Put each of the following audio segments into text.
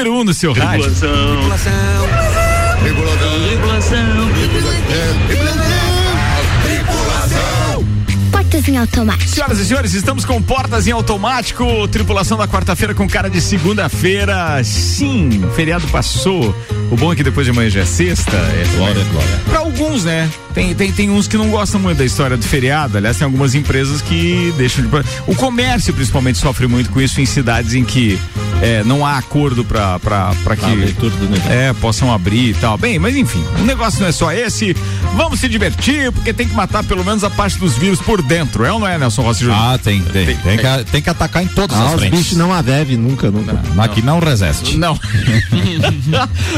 número um no seu rádio. Tripulação. Tripulação. Tripulação. Portas em automático. Senhoras e senhores, estamos com portas em automático. Tripulação da quarta-feira com cara de segunda-feira. Sim, feriado passou. O bom é que depois de amanhã já é sexta. É, Glória, glória. Pra alguns, né? Tem, tem, tem uns que não gostam muito da história do feriado. Aliás, tem algumas empresas que deixam de. O comércio, principalmente, sofre muito com isso em cidades em que é, não há acordo pra que. abertura do negócio. É, possam abrir e tal. Bem, mas enfim, o negócio não é só esse. Vamos se divertir, porque tem que matar pelo menos a parte dos vírus por dentro. É ou não é, Nelson Rossi Júnior? Ah, tem, tem. Tem- Tem, que, tem que atacar em todas Ah, as os frentes. bichos não a deve, nunca, nunca. Aqui não resiste. Não.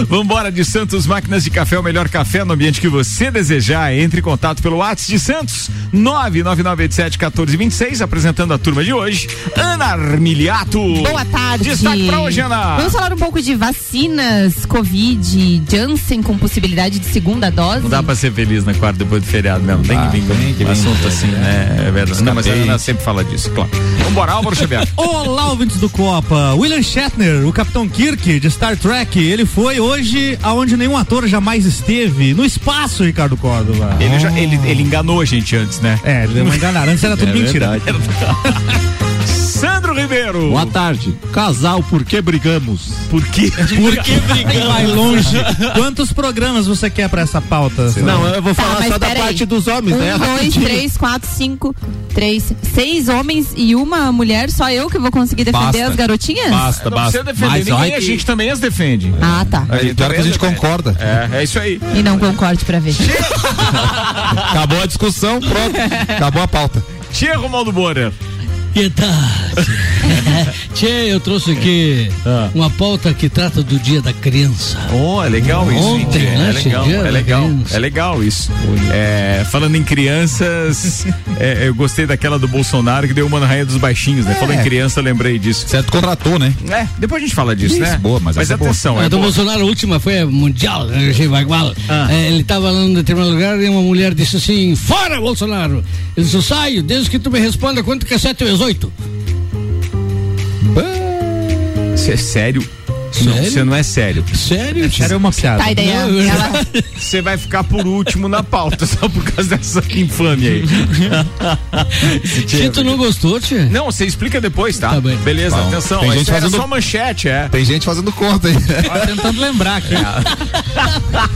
Vambora de Santos Máquinas de Café, o melhor café no ambiente que você desejar. Entre em contato pelo WhatsApp de Santos, 99987-1426, apresentando a turma de hoje, Ana Armiliato. Boa tarde. Destaque pra hoje, Ana. Vamos falar um pouco de vacinas, Covid, Janssen com possibilidade de segunda dose. Não dá pra ser feliz na quarta depois do feriado mesmo. Tem Ah, que vir com que vir, assunto assim, vir. né? É verdade. Não, mas a. Ana sempre fala disso, claro. Vambora, Álvaro Xavier. Olá, ouvintes do Copa. William Shatner, o Capitão Kirk de Star Trek, ele foi hoje aonde nenhum ator jamais esteve, no espaço, Ricardo Córdova. Ele, já, ele, ele enganou a gente antes, né? É, ele deu uma enganada. Antes era tudo É mentira. verdade. Sandro Ribeiro. Boa tarde. Casal, por que brigamos? Por quê? Por que Vai longe. Quantos programas você quer pra essa pauta? Não, eu vou Tá, falar mas só da peraí. parte dos homens, um, né? dois, três, quatro, cinco, três, seis homens e uma mulher, só eu que vou conseguir defender Basta. as garotinhas? Basta, Não basta. defender Mas ninguém, a que- gente também as defende. Ah, tá. É, pior que a gente concorda. É, é isso aí. E não concorde pra ver. Acabou a discussão, pronto. Acabou a pauta. Tia Romaldo Borer. Que tarde. Tchê, eu trouxe aqui Ah. uma pauta que trata do dia da criança. Oh, é legal isso, Ontem, tia? né, É legal, é legal, é legal isso. É, falando em crianças, é, eu gostei daquela do Bolsonaro que deu uma na rainha dos baixinhos, né? Falou em criança, eu lembrei disso. Certo, contratou, né? É, depois a gente fala disso, Isso, né? boa, mas essa é boa. atenção, a é do boa. Bolsonaro, a última foi a mundial, né. Ah. É, ele estava lá num determinado lugar e uma mulher disse assim: Fora, Bolsonaro! Ele disse: saio, desde que tu me responda quanto que é 7 vezes 8. Isso é sério? Não, Sério? você não é sério. Sério? tio? Era uma piada. Tá, daí Não, ela, Você vai ficar por último na pauta, só por causa dessa infâmia aí. Tu não gostou, Tchê? Não, você explica depois, tá? Tá bem. Beleza, Bom, atenção. tem gente era fazendo- só manchete, é. Tem gente fazendo conta aí. Tava tentando lembrar aqui.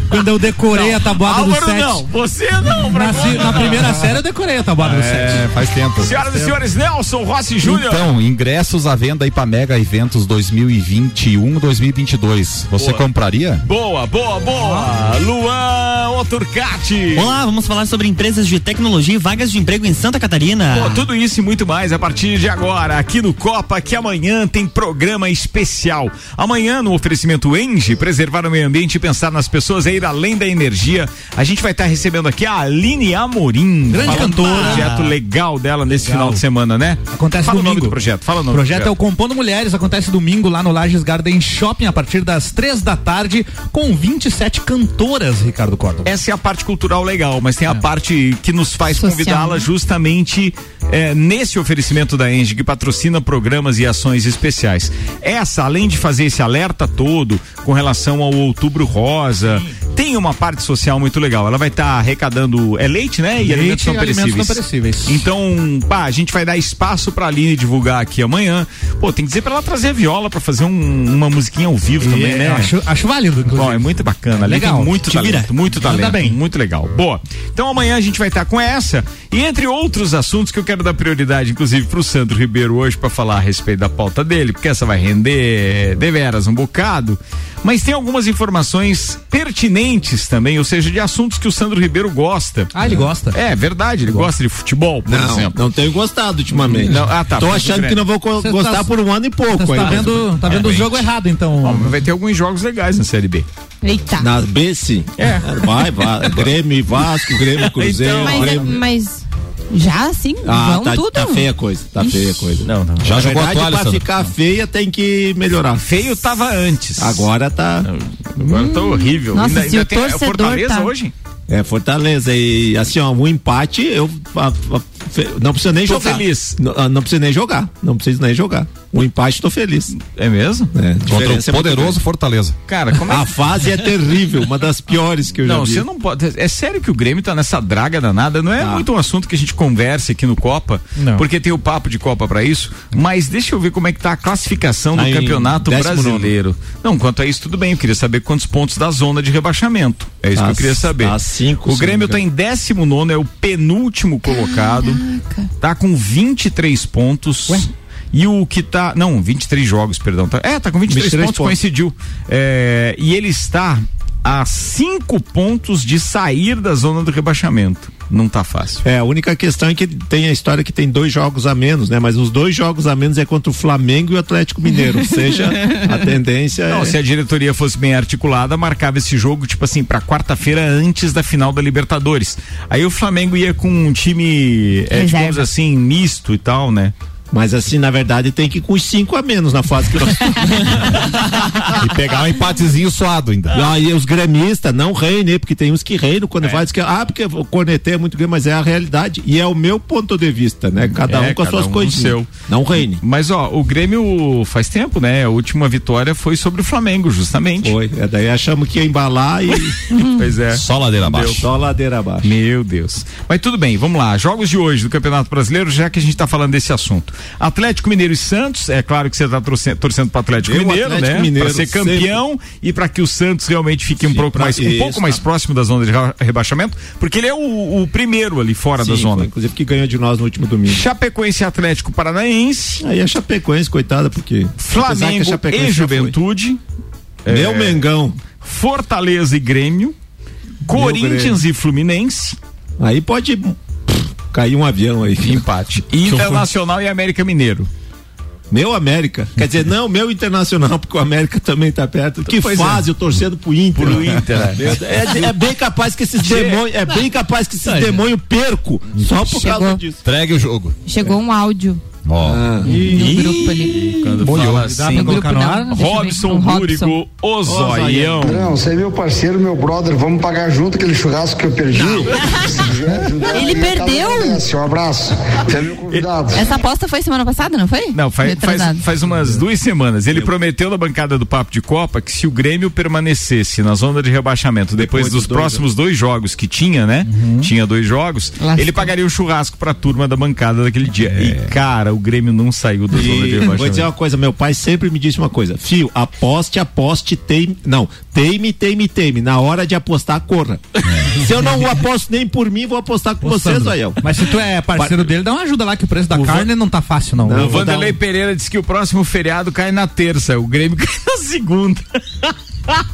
Quando eu decorei a tabuada do Álvaro sete. não, você não, pra Na, na primeira série eu decorei a tabuada do sete. É, faz tempo. Senhoras e senhores, Nelson Rossi Júnior. Então, ingressos à venda aí pra Mega Eventos 2021, 2022. Você Boa. compraria? Boa, boa, boa. Luan Oturcati. Olá, vamos falar sobre empresas de tecnologia e vagas de emprego em Santa Catarina. Pô, tudo isso e muito mais a partir de agora, aqui no Copa, que amanhã tem programa especial. Amanhã, no oferecimento Engie, preservar o meio ambiente e pensar nas pessoas e ir além da energia, a gente vai estar recebendo aqui a Aline Amorim. Grande cantora. projeto legal dela nesse final de semana, né? Acontece Fala o nome domingo. do projeto, fala o O nome projeto do é o Compondo Mulheres, acontece domingo lá no Lages Garden Shopping a partir das três da tarde com 27 cantoras, Ricardo Córdoba. Essa é a parte cultural legal, mas tem a parte que nos faz convidá-la justamente é, nesse oferecimento da Engie, que patrocina programas e ações especiais. Essa, além de fazer esse alerta todo com relação ao outubro rosa, tem uma parte social muito legal. Ela vai estar arrecadando, é leite, né? E Leite alimentos não e alimentos não perecíveis. Então, pá, a gente vai dar espaço pra Aline divulgar aqui amanhã. Pô, tem que dizer pra ela trazer a viola pra fazer um- uma musiquinha ao vivo também, É, né? acho, acho válido, inclusive. Bom, é muito bacana. Ali Legal. muito Te vira. talento, muito Anda talento, bem. muito legal. Boa. Então amanhã a gente vai estar com essa e entre outros assuntos que eu quero dar prioridade, inclusive pro Sandro Ribeiro hoje para falar a respeito da pauta dele, porque essa vai render deveras um bocado. Mas tem algumas informações pertinentes também, ou seja, de assuntos que o Sandro Ribeiro gosta. Ah, ele gosta. É verdade, ele gosta de futebol, por Não, exemplo. não tenho gostado ultimamente. Não, ah, tá, Tô achando que não vou co- Você gostar tá- por um ano e pouco. Você tá aí. vendo, tá vendo o jogo errado, então. Bom, vai ter alguns jogos legais na Série B. eita. Na B, sim. É. Vai, vai. Grêmio e Vasco, Grêmio e Cruzeiro. Então, Mas, é- Grêmio... mas já assim? Ah, vão tá, tudo? tá feia a coisa. Tá Ixi. feia a coisa. Não, não. Já Na jogou a verdade, toalha, pra ficar feia tem que melhorar. Feio tava antes. Agora tá. Agora tá horrível. Nossa, ainda se ainda o tem é torcedor Fortaleza tá- hoje? É Fortaleza. E assim, ó, um empate, eu a- a- não precisa nem Tô jogar. feliz. Não, ah, não precisa nem jogar. Não precisa nem jogar. O empate, tô feliz. É mesmo? É, Contra o é poderoso Fortaleza. Cara, como é A fase é terrível, uma das piores que eu Não, já vi. você não pode. É sério que o Grêmio tá nessa draga danada. Não é Tá. muito um assunto que a gente converse aqui no Copa, Não. porque tem o papo de Copa pra isso. Mas deixa eu ver como é que tá a classificação do Tá em campeonato brasileiro. Não, quanto a isso, tudo bem. Eu queria saber quantos pontos da zona de rebaixamento. É isso Tá que eu queria c- saber. tá cinco, o Grêmio não tá em 19 é o penúltimo colocado. Tá com 23 pontos. E o que tá. Não, 23 jogos, perdão. Tá, é, tá com 23, 23 pontos, pontos. coincidiu. É, e ele está a cinco pontos de sair da zona do rebaixamento. Não tá fácil. É, a única questão é que tem a história que tem dois jogos a menos, né? Mas os dois jogos a menos é contra o Flamengo e o Atlético Mineiro. Ou seja, a tendência Não, é. se a diretoria fosse bem articulada, marcava esse jogo, tipo assim, pra quarta-feira antes da final da Libertadores. Aí o Flamengo ia com um time, é, digamos assim, misto e tal, né? Mas assim, na verdade, tem que ir com os cinco a menos na fase que nós estamos. E pegar um empatezinho suado ainda. E aí os gremistas não reinem, porque tem uns que reinam É. quando vai diz que ah, porque o cornetê é muito grande, mas é a realidade. E é o meu ponto de vista, né? Cada É, um com as suas um coisinhas. Não reine. Mas ó, o Grêmio faz tempo, né? A última vitória foi sobre o Flamengo, justamente. Foi. É, daí achamos que ia embalar e Pois é. Só ladeira abaixo. só ladeira abaixo. Meu Deus. Mas tudo bem, vamos lá. Jogos de hoje do Campeonato Brasileiro, já que a gente está falando desse assunto. Atlético Mineiro e Santos, é claro que você está torcendo, torcendo para Atlético Mineiro, Atlético né? Mineiro, Para ser campeão e para que o Santos realmente fique um pouco mais um isso, pouco mais tá. próximo da zona de rebaixamento, porque ele é o, o primeiro ali fora da Sim, zona. foi, inclusive que ganhou de nós no último domingo. Chapecoense e Atlético Paranaense, Aí a Chapecoense, coitada, porque. Flamengo e. Juventude, Meu É. Mengão. Fortaleza e Grêmio, Corinthians e Fluminense, Aí pode cair um avião aí. empate. Internacional e América Mineiro. Meu América. Quer dizer, não, meu Internacional, porque o América também tá perto. Que Pois é. fase, eu torcendo pro Inter. Pro Inter, é. É, é bem capaz que esses demônios, é bem capaz que esses demônios perco só por causa Chegou. disso. Entregue o jogo. Chegou um áudio Ó. Ah. no grupo ali. Quando fala assim, grupo não. Ver. Robson Robson. Búrigo, o Zoião. Não, você é meu parceiro, meu brother. Vamos pagar junto aquele churrasco que eu perdi. Ele casa perdeu? agradece. Um abraço. Você é meu convidado. Essa aposta foi semana passada, não foi? Não, faz, faz, faz umas duas semanas. Ele prometeu na bancada do Papo de Copa que se o Grêmio permanecesse na zona de rebaixamento depois, Depois dos dois próximos dois jogos que tinha, né? Tinha dois jogos, Lascou. ele pagaria o churrasco pra turma da bancada daquele dia. E, cara, o Grêmio não saiu da zona de rebaixamento. vou dizer uma coisa, meu pai sempre me disse uma coisa, fio, aposte, aposte, teime, não, teime, teime, teime, na hora de apostar, corra. Se eu não aposto nem por mim, vou apostar com você, Sandro, Zoião. Mas se tu é parceiro dele, dá uma ajuda lá que o preço da carne não tá fácil, não. O Não, dar Vanderlei um- Pereira disse que o próximo feriado cai na terça, o Grêmio cai na segunda.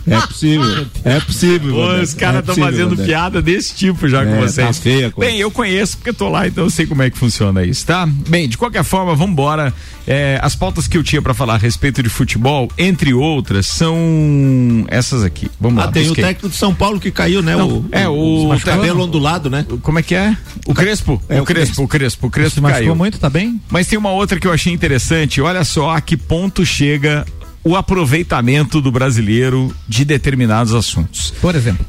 É possível, é possível. Os caras é estão possível, fazendo piada desse tipo já com É, vocês. tá feia coisa. Bem, eu conheço porque eu tô lá, então eu sei como é que funciona isso, tá? Bem, de qualquer forma, vamos embora. É, as pautas que eu tinha pra falar a respeito de futebol, entre outras, são essas aqui. Vamos lá. Ah, tem o busquei. técnico de São Paulo que caiu, né? Não, o, é, o- o cabelo ondulado, né? Como é que é? O Crespo? É, o o Crespo, o Crespo, o Se Crespo machucou caiu. muito, tá bem? Mas tem uma outra que eu achei interessante. Olha só a que ponto chega o aproveitamento do brasileiro de determinados assuntos. Por exemplo.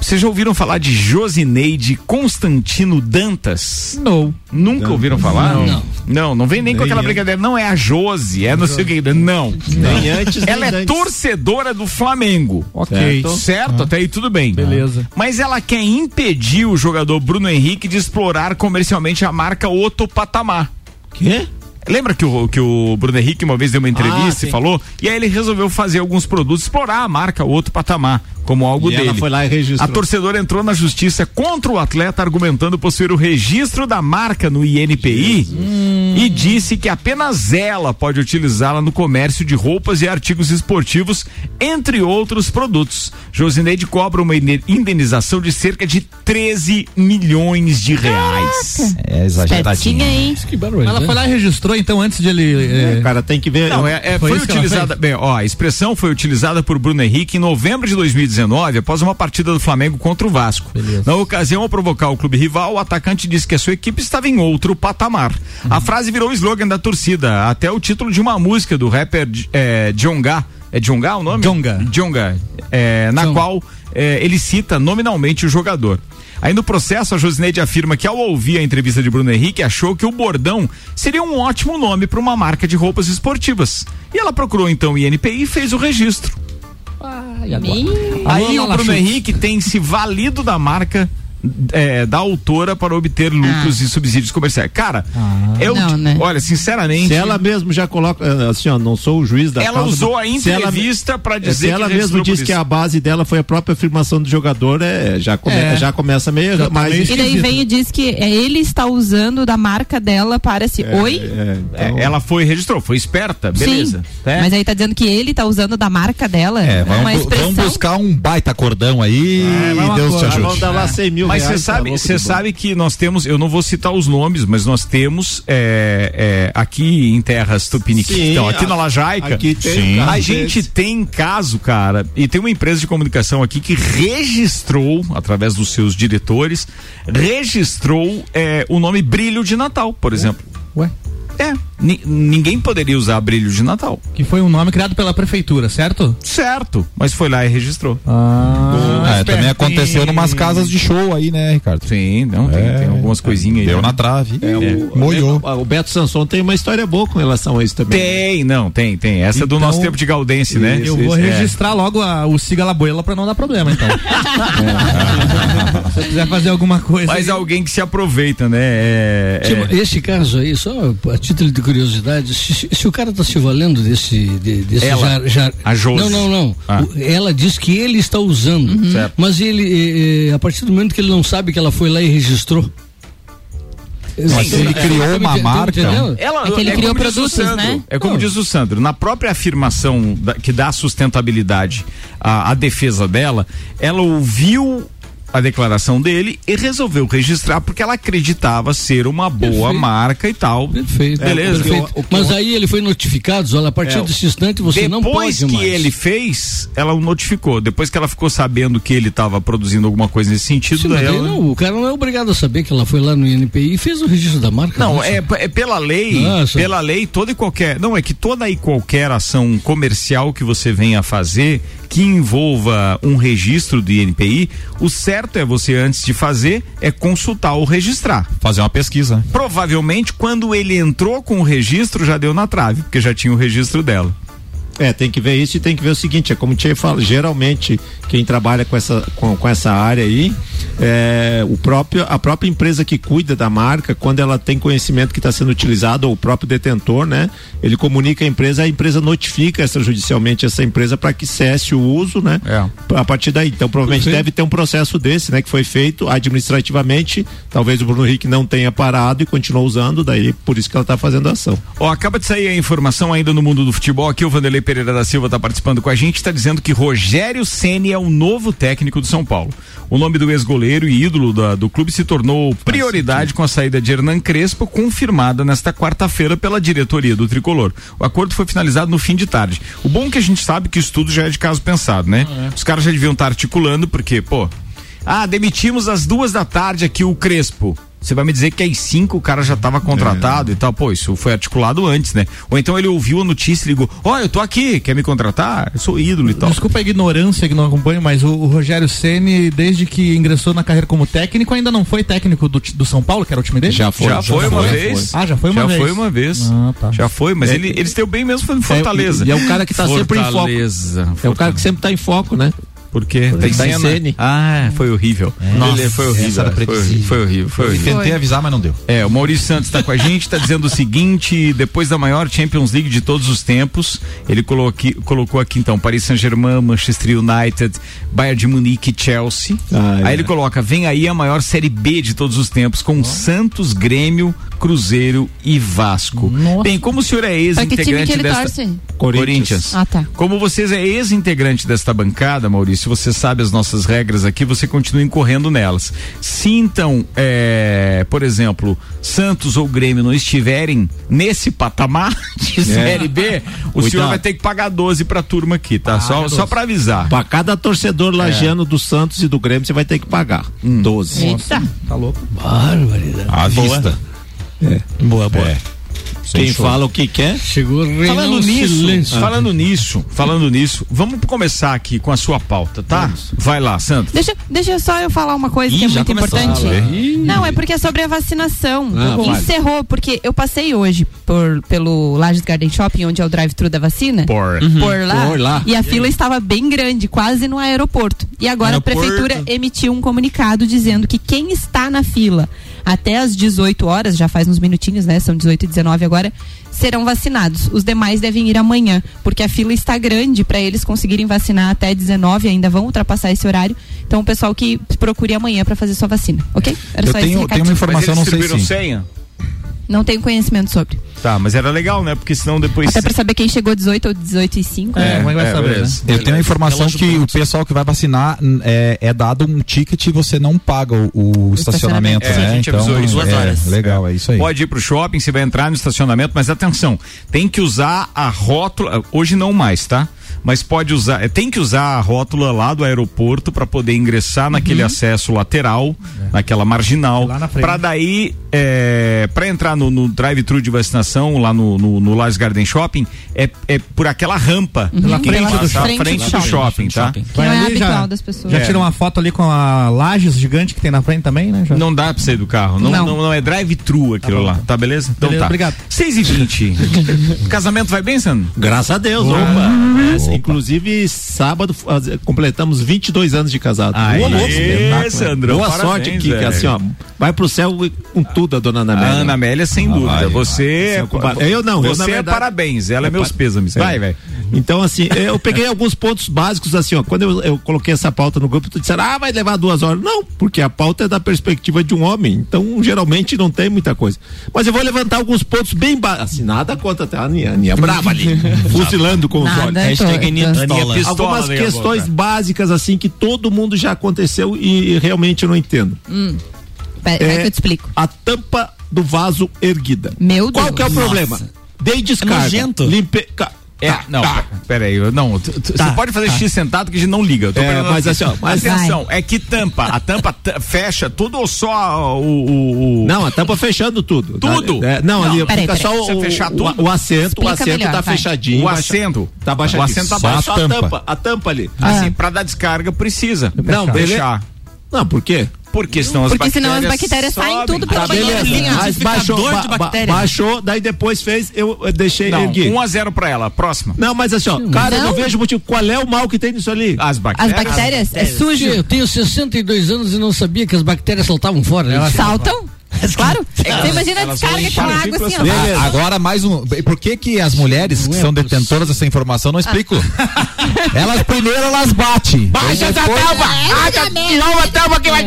Vocês já ouviram falar de Josineide Constantino Dantas? Não. Nunca ouviram falar? Não. Não, não vem nem, com Nem aquela antes. brincadeira. Não é a Josi, é não sei o que. Não. Nem antes, nem Ela é antes. torcedora do Flamengo. Ok. Certo. Certo? Até aí tudo bem. Beleza. Mas ela quer impedir o jogador Bruno Henrique de explorar comercialmente a marca Otto Patamar. Quê? Lembra que o, que o Bruno Henrique uma vez deu uma entrevista Ah, e falou? E aí ele resolveu fazer alguns produtos, explorar a marca Outro Patamar, como algo E dele. ela foi lá e registrou. A torcedora entrou na justiça contra o atleta, argumentando possuir o registro da marca no INPI e disse que apenas ela pode utilizá-la no comércio de roupas e artigos esportivos, entre outros produtos. Josineide cobra uma inde- indenização de cerca de 13 milhões de reais. É exageradinho. Espertinha, hein? Que barulho. Ela foi lá e registrou, então, antes de ele. É, é, cara, tem que ver. Não, é, é- Foi foi, utilizada. Bem, ó, a expressão foi utilizada por Bruno Henrique em novembro de 2019, após uma partida do Flamengo contra o Vasco. Beleza. Na ocasião, ao provocar o clube rival, o atacante disse que a sua equipe estava em outro patamar. A frase virou o slogan da torcida, até o título de uma música do rapper é, Jonga. É Jonga o nome? Djonga. Djonga. É, na qual eh, ele cita nominalmente o jogador. Aí no processo, a Josineide afirma que ao ouvir a entrevista de Bruno Henrique, achou que o bordão seria um ótimo nome para uma marca de roupas esportivas. E ela procurou então o INPI e fez o registro. Aí o Bruno Henrique tem se valido da marca é, da autora para obter lucros e subsídios comerciais. Cara, eu, Não, né? olha, sinceramente. Se ela mesmo já coloca, eh, assim, ó, não sou o juiz da Ela causa, usou a se ela- entrevista pra é, dizer Se ela que mesmo por que a base dela foi a própria afirmação do jogador, é, já, come- É. já começa meio Já tá mais. meio E daí vem e diz que é, ele está usando da marca dela para se. Oi? É, É, então- ela foi e registrou, foi esperta, beleza. Sim. É. Mas aí tá dizendo que ele tá usando da marca dela. É, vamos, vamos buscar um baita cordão aí e Deus te Ah, vamos ajude. dar lá 100 mil Mas você tá sabe, você sabe que nós temos, eu não vou citar os nomes, mas nós temos é, é, aqui em terras tupiniquim, então, aqui a- na Lajaica, aqui tem um a gente tem caso, cara, e tem uma empresa de comunicação aqui que registrou, através dos seus diretores, registrou é, o nome Brilho de Natal, por exemplo. Ué? É, ni- ninguém poderia usar Brilho de Natal. Que foi um nome criado pela prefeitura, certo? Certo, mas foi lá e registrou. Ah, É, também aconteceu numas casas de show aí, né, Ricardo? Sim, não, tem, É, tem algumas coisinhas aí. Deu né? na trave. É, o, Molhou. O, o Beto Sanson tem uma história boa com relação a isso também. Tem, não, tem, tem. Essa é do Então, nosso tempo de Gaudense, né? Eu vou É. registrar logo a- o Siga La Boela pra não dar problema, então. Se você quiser fazer alguma coisa. Mas aí- alguém que se aproveita, né? É, é- Tipo, esse caso aí, só a título de curiosidade, se, se o cara tá se valendo desse, de- desse Ela, jar, jar- a Josi. Não, não, não. Ah. Ela diz que ele está usando. Certo. Mas ele, eh, eh, a partir do momento que ele não sabe que ela foi lá e registrou. Mas ele criou uma marca, Ela, É que ele é criou como diz o produtos, Sandro, né? É como diz o Sandro, na própria afirmação da- que dá sustentabilidade à, à defesa dela, ela ouviu a declaração dele e resolveu registrar porque ela acreditava ser uma boa Perfeito. marca e tal. Perfeito. Beleza. perfeito. O que eu- Mas aí ele foi notificado, olha, a partir É, desse instante você não Depois pode que mais. ele fez, ela o notificou. Depois que ela ficou sabendo que ele estava produzindo alguma coisa nesse sentido, Sim, daí ela... não, o cara não é obrigado a saber que ela foi lá no INPI e fez o registro da marca. Não, Nossa. é, é pela lei, Nossa. pela lei, toda e qualquer. Não, é que toda e qualquer ação comercial que você venha a fazer que envolva um registro do INPI, o certo é você, antes de fazer, é consultar ou registrar. fazer uma pesquisa. Provavelmente, quando ele entrou com o registro, já deu na trave, porque já tinha o registro dela. É, tem que ver isso e tem que ver o seguinte, é como o Tchê fala, geralmente quem trabalha com essa, com, com essa área aí, é, o próprio, a própria empresa que cuida da marca, quando ela tem conhecimento que está sendo utilizado, ou o próprio detentor, né? Ele comunica a empresa, a empresa notifica extrajudicialmente essa empresa para que cesse o uso, né? É. A partir daí. Então, provavelmente deve ter um processo desse, né? Que foi feito administrativamente, talvez o Bruno Henrique não tenha parado e continuou usando, daí por isso que ela está fazendo a ação. Ó, acaba de sair a informação ainda no mundo do futebol. Aqui o Vanderlei Pereira da Silva está participando com a gente, está dizendo que Rogério Ceni é o novo técnico do São Paulo. O nome do ex-goleiro e ídolo da- do clube se tornou prioridade com a saída de Hernan Crespo, confirmada nesta quarta-feira pela diretoria do Tricolor. O acordo foi finalizado no fim de tarde. O bom é que a gente sabe que isso tudo já é de caso pensado, né? Os caras já deviam estar articulando, porque, pô, ah, demitimos às duas da tarde aqui o Crespo. Você vai me dizer que às cinco o cara já estava contratado e tal. Pô, isso foi articulado antes, né? Ou então ele ouviu a notícia e ligou: Ó, eu tô aqui, quer me contratar? Eu sou ídolo e tal. Desculpa a ignorância que não acompanho, mas o, o Rogério Ceni, desde que ingressou na carreira como técnico, ainda não foi técnico do, do São Paulo, que era o time dele? Já foi. já foi uma foi. vez. Ah, já foi uma já vez. foi uma vez. Ah, tá. Já foi, mas É, ele, eles têm bem mesmo foi no Fortaleza. e é um cara que tá sempre em foco. Fortaleza. É o cara que sempre está em foco, né? Por quê? Porque tá cena? Ah, foi horrível. Nossa, Ele foi horrível. era Foi, foi horrível. Foi horrível. Tentei avisar, mas não deu. É, o Maurício Santos está com a gente, está dizendo o seguinte: depois da maior Champions League de todos os tempos, ele colocou aqui, colocou aqui então Paris Saint-Germain, Manchester United, Bayern de Munique Chelsea. Ah, é. aí ele coloca: vem aí a maior Série B de todos os tempos, com Santos, Grêmio, Cruzeiro e Vasco. Nossa. Bem, como o senhor é Pra ex-integrante ele desta. torce? Corinthians. Ah, tá. Como vocês é ex-integrante desta bancada, Maurício, você sabe as nossas regras aqui, você continua incorrendo nelas. Se então, é, por exemplo, Santos ou Grêmio não estiverem nesse patamar de Série B, o senhor vai ter que pagar 12 pra turma aqui, tá? só, só pra avisar. Para cada torcedor lagiano do Santos e do Grêmio, você vai ter que pagar. 12. Eita. Tá louco? Barbaridade. À vista. Boa, boa. É. Quem fala o que quer? Chegou o Falando nisso, silêncio. falando nisso, falando nisso, vamos começar aqui com a sua pauta, tá? Vai lá, Sandro. Deixa, deixa só eu falar uma coisa Ih, que é muito importante. Não, é porque é sobre a vacinação. Ah, vale. Encerrou, porque eu passei hoje por, pelo Lages Garden Shopping, onde é o drive-thru da vacina. Por. Por lá, Por lá. E a fila estava bem grande, quase no aeroporto. E agora Aeroporto. a prefeitura emitiu um comunicado dizendo que quem está na fila até as 18 horas, já faz uns minutinhos, né? São 18 e 19 agora, serão vacinados. Os demais devem ir amanhã, porque a fila está grande para eles conseguirem vacinar até 19, ainda vão ultrapassar esse horário. Então o pessoal que procure amanhã para fazer sua vacina, ok? Era Eu só esse tenho, tenho uma Mas informação, eles não sei se. senha? Não tenho conhecimento sobre. Tá, mas era legal, né? Porque senão depois. Até para saber quem chegou 18 ou 18 e 5. É, como é que vai saber, beleza. Eu tenho a informação que o pessoal que vai vacinar é, é dado um ticket e você não paga o, o estacionamento, estacionamento. É, a né? gente então, avisou isso. Duas é, horas. legal, é isso aí. Pode ir pro shopping, você vai entrar no estacionamento, mas atenção, tem que usar a rótula, hoje não mais, tá? Mas pode usar, é, tem que usar a rótula lá do aeroporto para poder ingressar naquele acesso lateral, naquela marginal, Lá na frente. para daí é, para entrar no, no drive-thru de vacinação lá no no, no Lages Garden Shopping é, é por aquela rampa Pela que frente do passa frente Frente do shopping, tá? shopping. Que não é habitual das pessoas. Já É. tira uma foto ali com a Lages gigante que tem na frente também, né? Já. Não dá pra sair do carro. Não, Não. não. não, é drive-thru aquilo lá. Tá beleza? Então Beleza, tá. obrigado. 6 e 20 Casamento vai bem, Sandro? Graças a Deus, opa. É, Inclusive, sábado faz- completamos 22 anos de casado. Aê, Boa? Sandrão, Boa parabéns, sorte aqui, que assim, ó, vai pro céu com tudo a dona Ana A Amélia. Ana Amélia, sem dúvida. vai. Você. Seu compadre. Eu não, eu, Você na é verdade- parabéns. Ela é meus pa- pêsames. É. Vai, velho. Então, assim, eu peguei alguns pontos básicos, assim, ó. Quando eu, eu coloquei essa pauta no grupo, tu disseram, ah, vai levar duas horas. Não, porque a pauta é da perspectiva de um homem. Então, geralmente, não tem muita coisa. Mas eu vou levantar alguns pontos bem básicos. Assim, nada contra a Aninha, a Aninha brava ali, fuzilando com os olhos. Hashtag Pistola. pistola Algumas questões pouco, básicas, assim, que todo mundo já aconteceu e realmente eu não entendo. Vai, vai que eu te explico. A tampa do vaso erguida. Meu Qual Deus. que é o problema? Dei descarga. nojento. Limpe... É, tá, não, tá. peraí, não, tu- Tá, você pode fazer tá. X sentado que a gente não liga. Eu tô É, mas assim, ó, mas- atenção, é que tampa, a tampa fecha tudo ou só o, o, o- Não, a tampa fechando tudo. Tudo? É, não, Não, ali peraí, fica peraí. só o, fechar o- tudo? o assento, Explica o assento melhor, tá vai. fechadinho. O assento. Tá baixadinho. O assento tá Só baixo. a a tampa. a tampa ali. Assim, pra dar descarga precisa. Não, beleza. fechar. Não, por quê? Porque senão as Porque bactérias senão as bactérias saem sobem. tudo pela Tá, banheira, beleza. assim. Mas baixou, de ba- bactéria. baixou, daí depois fez, eu, deixei Não, erguer. 1 a 0 pra ela. Próxima. Não, mas assim, ó, cara, eu não Não. vejo motivo. Qual é o mal que tem nisso ali? As As bactérias. bactérias é sujo. eu tenho 62 anos e não sabia que as bactérias saltavam fora. né? Saltam? Claro. Você imagina a elas descarga com inchar água assim, ó. Beleza. Ah, Agora mais um. Por que que as mulheres que é são detentoras dessa informação não explico? elas primeiro elas batem. Baixa essa tampa! Nova tampa que vai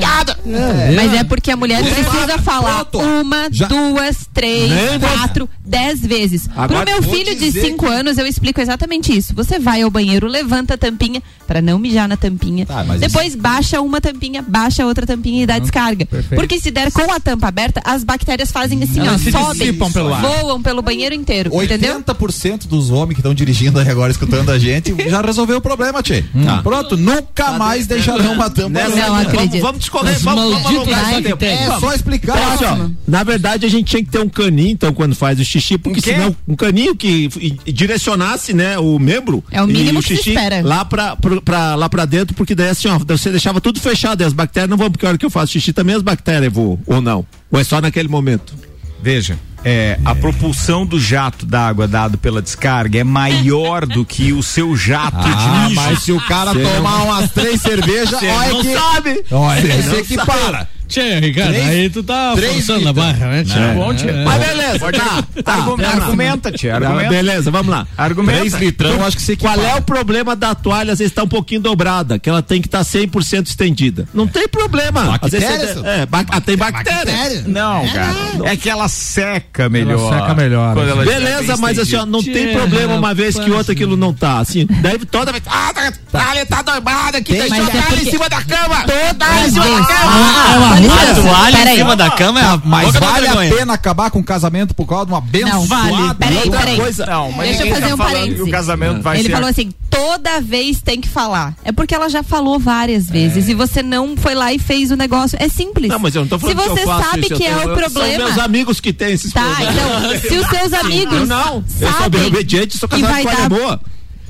dar! Mas é porque a mulher precisa falar pronto. uma, Já- duas, três, Nem quatro, dez vezes. Agora, Pro meu filho de cinco anos, eu explico exatamente isso. Você vai ao banheiro, levanta a tampinha pra não mijar na tampinha. Tá, Depois baixa uma tampinha, baixa outra tampinha e dá descarga. perfeito. Porque se der com a tampa aberta, as bactérias fazem assim, Elas ó, se sobem, pelo ar. voam pelo banheiro inteiro, entendeu? 80% dos homens que estão dirigindo aí agora, escutando a gente, já resolveu o problema, Tchê. Tá. Pronto, nunca mais deixarão uma tampa. Não vamos- acredito. Vamos discorrer, As vamos, bactérias. É só explicar. Ó, na verdade, a gente tinha que ter um caninho, então, quando faz o xixi, porque Um senão, um caninho que direcionasse, né, o membro. É o e mínimo que se xixi espera. Lá pra, pro- pra- lá pra dentro, porque daí assim, ó, você deixava tudo fechado, e as bactérias não vão, porque a hora que eu faço xixi também as bactérias voam, ou não. Ou é só naquele momento. Veja, é, a propulsão do jato d'água dado pela descarga é maior do que o seu jato Ah, de lixo. mas se o cara tomar umas três cervejas, olha não que. sabe. Olha, Cê esse não aqui sabe. para. Tchê, Ricardo, Três- aí tu tá forçando a litros. barra, né, Tchê? É bom, tia. É. Mas beleza, Pode- tá, tá. Beleza. argumenta, tia. Tá, Argumenta. Beleza, vamos lá. Argumenta. Três litrão, eu acho que você Qual é o problema da toalha? Às vezes está um pouquinho dobrada, que ela tem que estar 100% estendida. Não tem problema. Às vezes Bactérias? você- é, ba- ah, tem bactéria. Não, cara. É que ela seca melhor. seca melhor, Quando né? ela estiver Beleza, bem mas assim, ó, não tem problema uma vez que outra aquilo não tá. Assim, daí toda vez. Ah, tá, tá, ele tá dobrada aqui, deixa Mas eu é tá ali em cima da cama. Tá ali em cima da vezes. cama. É uma A toalha em cima da cama é a da vale a pena acabar com o casamento por causa de uma abençoada. vale. Peraí, peraí. coisa. Não, mas Deixa eu fazer tá um falando parêntese. que o casamento vai Ele falou assim: toda vez tem que falar. É porque ela já falou várias vezes e você não foi lá e fez o negócio. É simples. Não, mas eu não tô falando Se que você eu faço sabe que é o eu- São problema. meus amigos que têm esses Tá, então, se os seus amigos Eu não. Eu sou bem sabem obediente, sou que casado vai com a dar- boa.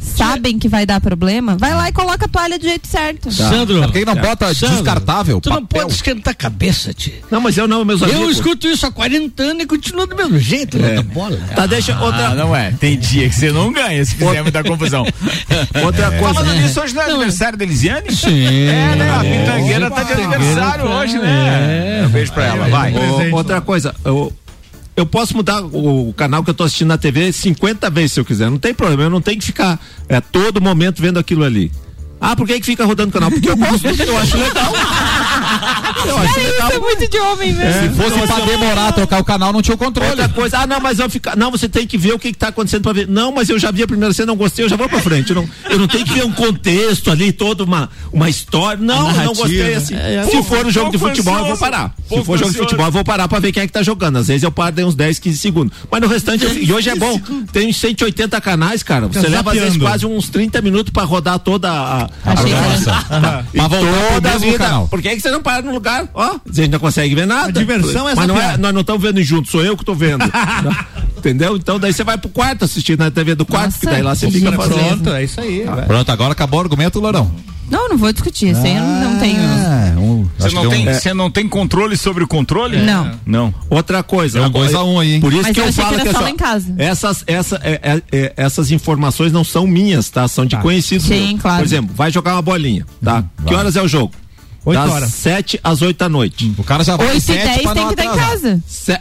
sabem que vai dar problema, vai lá e coloca a toalha do jeito certo. Sandro, É porque não bota Sandro, descartável, Tu não papel. pode esquentar a cabeça, tio. Não, mas eu não, meus Eu amigos. escuto isso há 40 anos e continuo do mesmo jeito, É. não bola. Tá, deixa outra. Ah, não é. Tem dia que você não ganha se fizer muita confusão. Outra coisa. Falando nisso, hoje não é aniversário da Elisiane? Sim. É, né? A Pitangueira tá de aniversário hoje, né? Um beijo pra ela, vai. Ô, outra coisa, eu, eu posso mudar o, o canal que eu tô assistindo na TV 50 vezes se eu quiser. Não tem problema, eu não tenho que ficar é, todo momento vendo aquilo ali. Ah, por que, que fica rodando o canal? Porque eu gosto, eu acho legal. Eu acho legal. Isso é muito de homem mesmo. Se fosse pra demorar a trocar o canal, não tinha o controle. Outra coisa, ah, não, mas eu ficar. Não, você tem que ver o que, que tá acontecendo pra ver. Não, mas eu já vi a primeira cena, não gostei, eu já vou pra frente. Eu não, eu não tenho que ver um contexto ali, toda uma, uma história. Não, eu não gostei assim. Se for um jogo de futebol, eu vou ansioso. parar. Se Pouco for jogo de ansioso. futebol, eu vou parar pra ver quem é que tá jogando. Às vezes eu paro de uns 10, 15 segundos. Mas no restante, eu- e hoje é bom. Tem uns 180 canais, cara. Você Tá leva às vezes quase uns 30 minutos pra rodar toda a. a toda a mesmo vida. canal. Por que, que você não para no lugar? Ó, a gente não consegue ver nada. A diversão é Mas não é, nós não estamos vendo junto, sou eu que tô vendo. Entendeu? Então daí você vai pro quarto assistir na TV do quarto, Nossa, que daí lá você fica fazendo. Pronto, é isso aí. vai. Pronto, agora acabou o argumento, Lourão. Não, não vou discutir. Isso aí eu não, não tenho. É, um, Você não, que tem, um- você não tem controle sobre o controle? Não. Não. Outra coisa. É um dois a um aí, hein? Por isso Mas que eu eu, que falo que só assim, lá em casa. Essas, essa, é, é, é, essas informações não são minhas, tá? São de conhecidos. Sim, meus. claro. Por exemplo, vai jogar uma bolinha, tá? que horas é o jogo? Oito das horas. 7 às 8 da noite. O cara já vai 8 e sete 10 pra tem que estar em atrasar. casa. Se-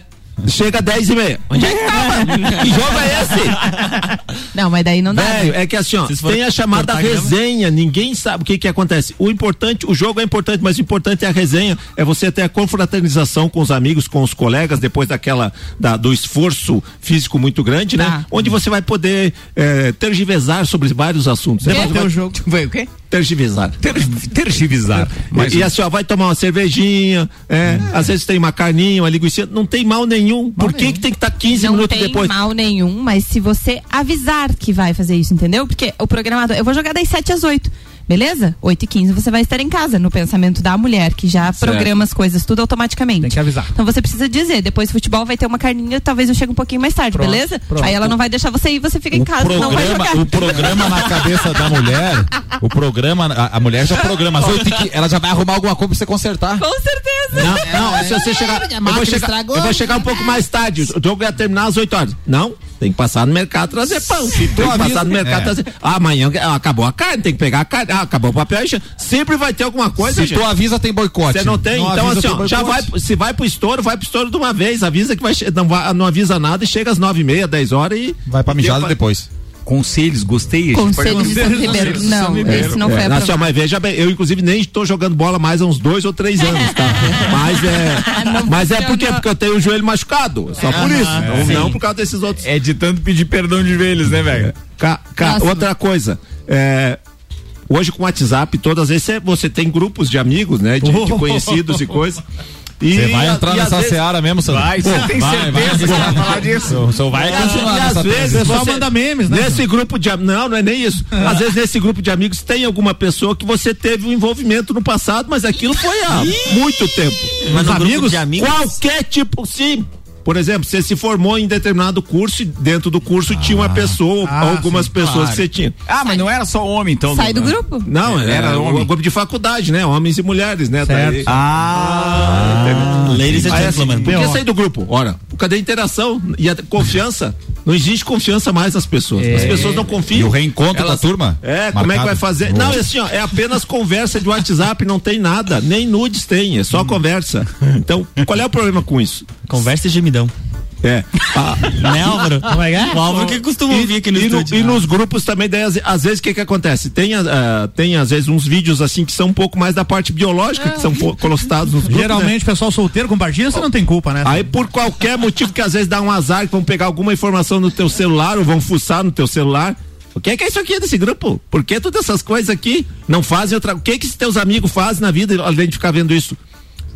Chega 10 e meia. Onde é que tava? que jogo é esse? Não, mas daí não dá. Velho, né? é que assim, ó, tem a chamada a resenha, ninguém sabe o que que acontece. O importante, o jogo é importante, mas o importante é a resenha, é você ter a confraternização com os amigos, com os colegas, depois daquela, da- do esforço físico muito grande, né? Tá. Onde você vai poder é, tergiversar sobre vários assuntos. Debater vai o jogo. Vai o quê? tergiversar. Ter, tergiversar. Mas e, e assim, ó, vai tomar uma cervejinha, é, às vezes tem uma carninha, uma linguiça, não tem mal nenhum. Por que que tem que estar 15 não minutos tem depois? mal nenhum, mas se você avisar que vai fazer isso, entendeu? Porque o programador, eu vou jogar das 7 às 8. Beleza? 8 e 15 você vai estar em casa, no pensamento da mulher, que já programa as coisas tudo automaticamente. Tem que avisar. Então você precisa dizer, depois do futebol vai ter uma carninha, talvez eu chegue um pouquinho mais tarde, Pronto, beleza? pronto. Aí ela não vai deixar você ir, você fica em O casa, não vai programa, jogar. o programa na cabeça da mulher, o programa, a, a mulher já programa, às oito e qui- ela já vai arrumar alguma coisa pra você consertar. Com certeza. Não, não, se você chegar. Eu vou chegar, eu vou chegar um pouco mais tarde. O jogo ia terminar às 8 horas. Não, tem que passar no mercado trazer pão. Tem que passar no mercado é. trazer. Ah, amanhã ah, acabou a carne, tem que pegar a carne. Ah, acabou o papel. Sempre vai ter alguma coisa, Se gente. tu avisa, tem boicote. Você não tem? então, avisa, assim, ó, já vai, se vai pro estouro, vai pro estouro de uma vez. Avisa que vai, não, vai, não avisa nada e chega às nove e meia, dez horas e. Vai pra mijada depois. Conselhos, gostei. a gente pode- Conselho de São Ribeiro. Não, esse não foi É, aprovado. mas veja bem, eu inclusive nem estou jogando bola mais há uns dois ou três anos, tá? Mas é. Não mas é por quê? funcionou. Porque eu tenho o joelho machucado. Só por isso. Não, não por causa desses outros. É de tanto pedir perdão de velhos, né, velho? Ca- ca- Próximo. outra coisa. É, hoje com o WhatsApp, todas as vezes você- tem grupos de amigos, né? De, de conhecidos e coisas. Você vai entrar e nessa seara mesmo, Sandro? Vai, você tem certeza que vai falar disso? O senhor vai continuar e às vezes você- manda memes, né? Nesse grupo de não, não é nem isso. Às vezes nesse grupo de amigos tem alguma pessoa que você teve um envolvimento no passado, mas aquilo foi há muito tempo. Mas amigos? amigos. Qualquer tipo, sim. Por exemplo, você se formou em determinado curso e dentro do curso tinha uma pessoa ou Ah, algumas sim, pessoas claro. que você tinha. Ah, mas não era só homem, então. Sai do não- grupo? Não, Era era, homem. o grupo de faculdade, né? Homens e mulheres, né? Certo. Daí- Ah, Ladies and assim, gentlemen. por que sair do grupo? Ora, cadê a interação e a confiança? Não existe confiança mais nas pessoas. As pessoas não confiam. E o reencontro Elas- da turma? É, como é que Marcado? vai fazer? Não, é assim, ó, é apenas conversa de WhatsApp, não tem nada, nem nudes tem, é só conversa. Então, qual é o problema com isso? Conversa e gemidão. É. Ah, Né, Álvaro? Como é que é? O Álvaro que costuma e, ouvir aqui no e no- e nos grupos também, daí, às, às vezes, o que que acontece? Tem, ah, tem, às vezes, uns vídeos, assim, que são um pouco mais da parte biológica, que são po- colocados nos grupos, né? Geralmente, pessoal solteiro compartilha, você não tem culpa, né? Aí por qualquer motivo que às vezes dá um azar que vão pegar alguma informação no teu celular ou vão fuçar no teu celular. O que é, que é isso aqui desse grupo? Por que todas essas coisas aqui não fazem outra? O que é que esses teus amigos fazem na vida além de ficar vendo isso?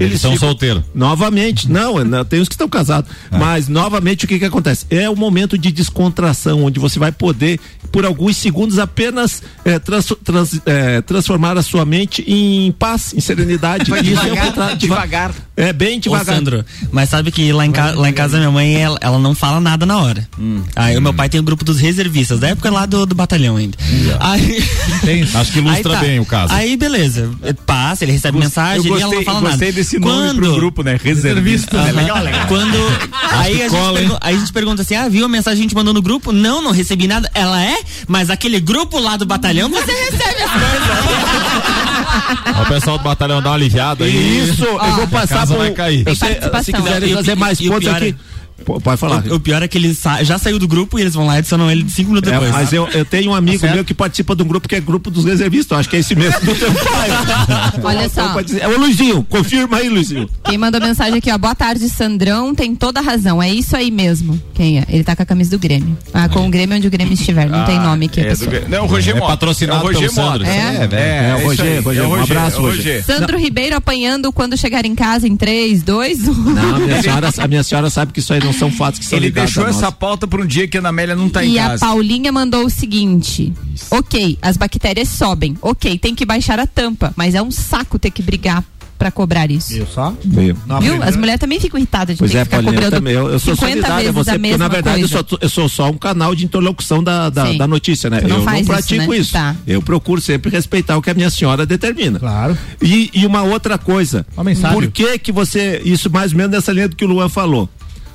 Eles são ficam- solteiros. Novamente, não, não, tem os que estão casados. Mas, novamente, o que que acontece? É um momento de descontração, onde você vai poder, por alguns segundos, apenas eh, trans- trans- eh, transformar a sua mente em paz, em serenidade. Vai Isso é o devagar, deva- devagar. É bem Ô, devagar. Sandro, mas sabe que lá em, ca- lá em casa minha mãe, ela, ela não fala nada na hora. Hum. Aí o meu pai tem o grupo dos reservistas, da época lá do, do batalhão ainda. Aí, Acho que ilustra aí tá. bem o caso. Aí beleza, passa, ele recebe mensagem eu e ela não fala eu nada. desse nome Quando- pro grupo, né? Reservista. É Aham. legal, legal. Quando. Aí a, gente cola, aí a gente pergunta assim: ah, viu a mensagem que a gente mandou no grupo? Não, não recebi nada. Ela é, mas aquele grupo lá do batalhão você recebe as coisas. O pessoal do batalhão dá uma aliviada aí. Isso, eu vou passar casa pro. vai cair. Eu sei, participação. se quiserem fazer mais pontos é- aqui. P- Pode falar. O, o pior é que ele sa- já saiu do grupo e eles vão lá e adicionam ele cinco minutos É, depois. mas eu, eu tenho um amigo meu que participa de um grupo que é grupo dos reservistas. Eu acho que é esse mesmo do teu pai. Olha Então, só. É o Luizinho, confirma aí, Luizinho. Quem mandou mensagem aqui, ó. Boa tarde, Sandrão. Tem toda a razão. É isso aí mesmo. Quem é? Ele tá com a camisa do Grêmio. Ah, com o Grêmio onde o Grêmio estiver. Não tem nome aqui. É, do, não, o Roger É patrocinado é o Roger pelo Sandro. É? É, velho. É, É, o Roger, é um abraço, é Roger. Sandro Ribeiro apanhando quando chegar em casa em 3, 2, 1. Não, a minha, senhora, a minha senhora sabe que isso aí não são fatos que são Ele ligados deixou a nós. essa pauta pra um dia que a Ana Amélia não tá em E a casa. Paulinha mandou o seguinte: Ok, as bactérias sobem. Ok, tem que baixar a tampa, mas é um saco ter que brigar pra cobrar isso. Viu só? Viu? primeira- As mulheres também ficam irritadas de Pois ter é, que ficar Paulinha, também. Eu, eu sou 50 solidária a vezes você, a porque na verdade eu sou, eu sou só um canal de interlocução da, da, da notícia, né? Não eu não isso, pratico né? isso. Tá. Eu procuro sempre respeitar o que a minha senhora determina. Claro. E, e uma outra coisa. Uma mensagem. Por que que você, isso mais ou menos nessa linha do que o Luan falou.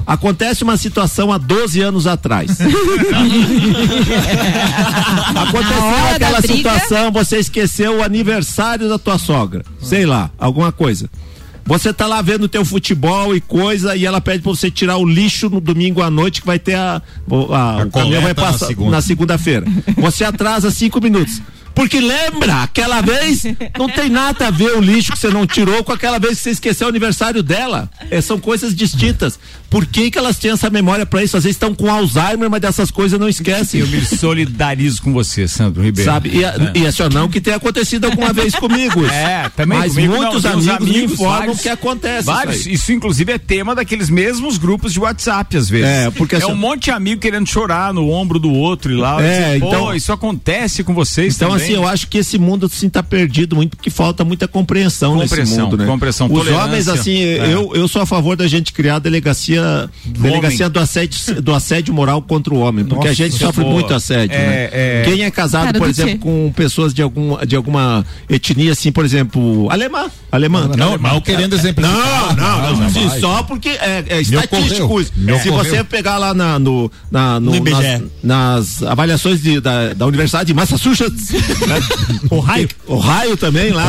Acontece uma situação há 12 anos atrás. Aconteceu aquela situação, você esqueceu o aniversário da tua sogra. Sei lá, alguma coisa. Você tá lá vendo teu futebol e coisa e ela pede pra você tirar o lixo no domingo à noite que vai ter a, o- a- o caminhão vai na passar segunda. na segunda-feira. Você atrasa cinco minutos. Porque lembra, aquela vez não tem nada a ver o lixo que você não tirou com aquela vez que você esqueceu o aniversário dela. É, são coisas distintas. Por que, que elas têm essa memória pra isso? Às vezes estão com Alzheimer, mas dessas coisas não esquecem. Eu me solidarizo com você, Sandro Ribeiro. Sabe? E, a- e assim, ó, não que tenha acontecido alguma vez comigo. É, também Mas comigo não, muitos tem uns amigos, me amigos, informam vários- que acontece. Vários, isso isso, inclusive é tema daqueles mesmos grupos de WhatsApp às vezes. É, porque é assim- um monte de amigo querendo chorar no ombro do outro e lá. É, Pô, então- isso acontece com vocês Então, também. Assim, eu acho que esse mundo assim tá perdido muito porque falta muita compreensão, nesse Compreensão, mundo, né? compreensão, Os homens, assim, É. eu, eu sou a favor da gente criar a delegacia, delegacia do assédio, do assédio moral contra o homem, porque Nossa, a gente sofre pô, muito assédio, é, né? é. Quem é casado, Cara por do exemplo, com pessoas de, algum, de alguma etnia, assim, por exemplo, alemã, alemã. Não, não querendo exemplificar. Não, não, não. Sim, jamais. só porque é, é estatístico isso. Se você pegar lá na, no, na, no, No IBGE. nas, nas avaliações de- da, da Universidade de Massachusetts, né? Ohio. Ohio também, lá.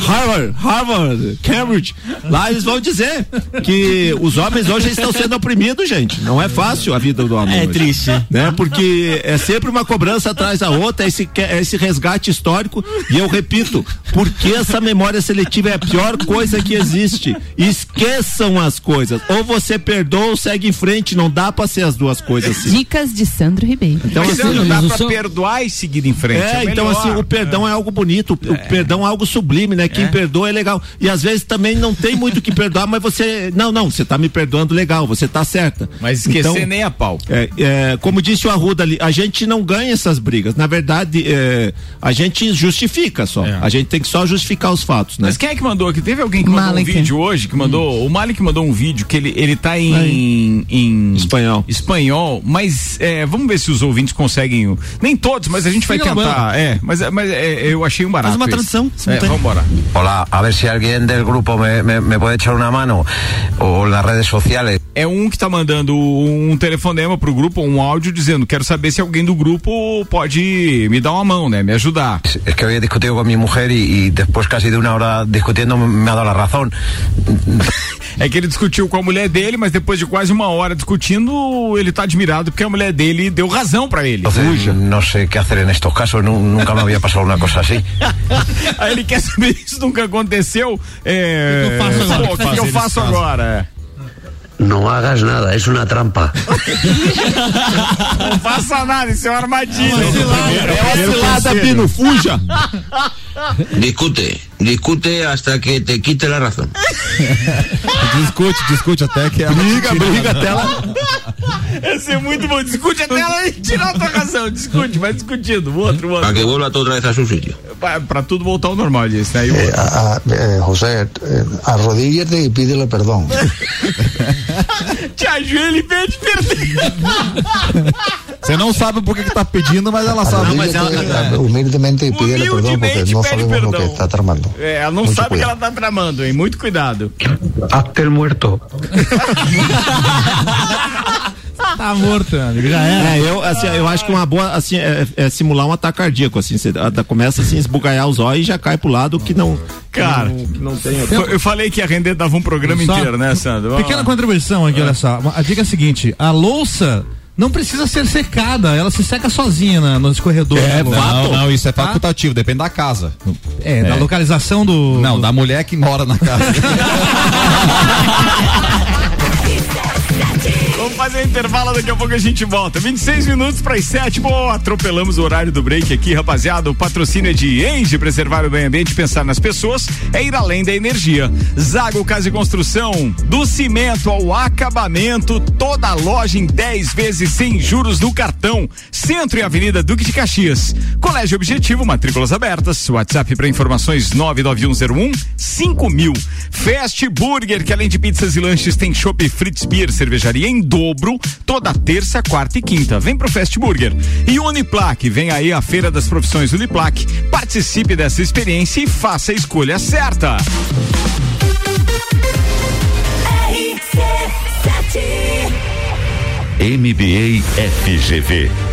Harvard, Harvard, Cambridge, lá eles vão dizer que os homens hoje estão sendo oprimidos, gente. Não é fácil a vida do homem. É hoje. triste. Né? Porque é sempre uma cobrança atrás da outra, esse, esse resgate histórico. E eu repito, porque essa memória seletiva é a pior coisa que existe. Esqueçam as coisas. Ou você perdoa ou segue em frente. Não dá pra ser as duas coisas assim. Dicas de Sandro Ribeiro. Então, Mas assim, não dá o pra perdoar e seguir em frente. é, É, então assim, o perdão é, algo bonito, o perdão é algo sublime, né? Quem perdoa é legal. E às vezes também não tem muito o que perdoar, mas você, não, não, você tá me perdoando legal, você tá certa. Mas esquecer Então, nem a pau. é, é, como disse o Arruda ali, a gente não ganha essas brigas. Na verdade, é, a gente justifica só. A gente tem que só justificar os fatos, né? Mas quem é que mandou aqui? Teve alguém que mandou Malik. um vídeo hoje que mandou. O Malik mandou um vídeo que ele, ele tá em, em Espanhol. espanhol, mas é, vamos ver se os ouvintes conseguem. Nem todos, mas a gente vai Fica tentar. É, mas, mas é, eu achei um barato. Faz uma tradução É, vamos embora. Hola, a ver si alguien del grupo me, me, me puede echar una mano o en las redes sociales. É um que tá mandando um telefonema pro grupo, um áudio dizendo: quero saber se alguém do grupo pode me dar uma mão, né? Me ajudar. Es que hoy he discutido con mi mujer y, y después casi de una hora discutiendo me ha dado la razón. É que ele discutiu com a mulher dele, mas depois de quase uma hora discutindo, ele tá admirado porque a mulher dele deu razão pra ele. Entonces no sé qué hacer en estos casos, nu- nunca me había pasado una cosa así. Aí ele quer saber se isso nunca aconteceu. É... O que eu faço agora? Pô, O que, que eu faço agora? No hagas nada, es una trampa. Não faça nada, isso é uma armadilha. É uma cilada, Pino, fuja! Discute, Discute hasta que te quite la razón. discute, discute até que ela Briga, tira briga até ela. Esse é muito bom. Discute até ela tirar a tua razão. Discute, vai discutindo. O outro, o Para outro. que vuelva todo otra vez a su sitio. Pra, pra tudo voltar ao normal, disse, né? E o Eh, outro. a- a- eh, José, eh, arrodíllate y pídele perdón. Te ajoelha e pede perdão. Você não sabe por que, que tá pedindo, mas ela sabe. Arrodíllate, eh, humildemente y pídele perdón porque Humildemente no pede sabemos lo que perdão. está tramando. É, ela não Muito sabe o que ela tá tramando, hein? Muito cuidado. El muerto. Tá morto, amigo. Já era. É, eu, assim, eu acho que uma boa, assim, é, é simular um ataque cardíaco, assim, você começa assim, a esbugalhar os olhos e já cai pro lado que não, Cara, que não, que não tem. Eu, eu falei que ia render, dava um programa Só- inteiro, né, Sandro? Vamos Pequena lá. contribuição aqui, olha só. A dica é a seguinte: a louça não precisa ser secada, ela se seca sozinha na, no escorredor. É, né? não, não, isso é Tá? facultativo, depende da casa. É, da localização do. Não, do- da mulher que mora na casa. Fazer intervalo, daqui a pouco a gente volta. 26 minutos para as 7. Bom, atropelamos o horário do break aqui, rapaziada. O patrocínio é de Enge, preservar o meio ambiente, pensar nas pessoas, é ir além da energia. Zago Casa e Construção, do cimento ao acabamento, toda a loja em 10 vezes sem juros no cartão. Centro e Avenida Duque de Caxias. Colégio Objetivo, matrículas abertas. WhatsApp para informações 99101 5000. Fast Burger, que além de pizzas e lanches tem Chopp Fritz Beer, cervejaria em dobro, toda terça, quarta e quinta. Vem pro Fast Burger. E Uniplaque, vem aí a Feira das Profissões Uniplaque. Participe dessa experiência e faça a escolha certa. MBA FGV,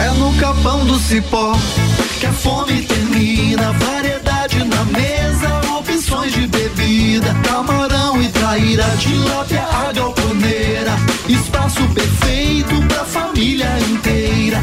É no capão do cipó que a fome termina. Variedade na mesa, opções de bebida. Camarão e traíra, tilápia, a galponeira. Espaço perfeito pra família inteira.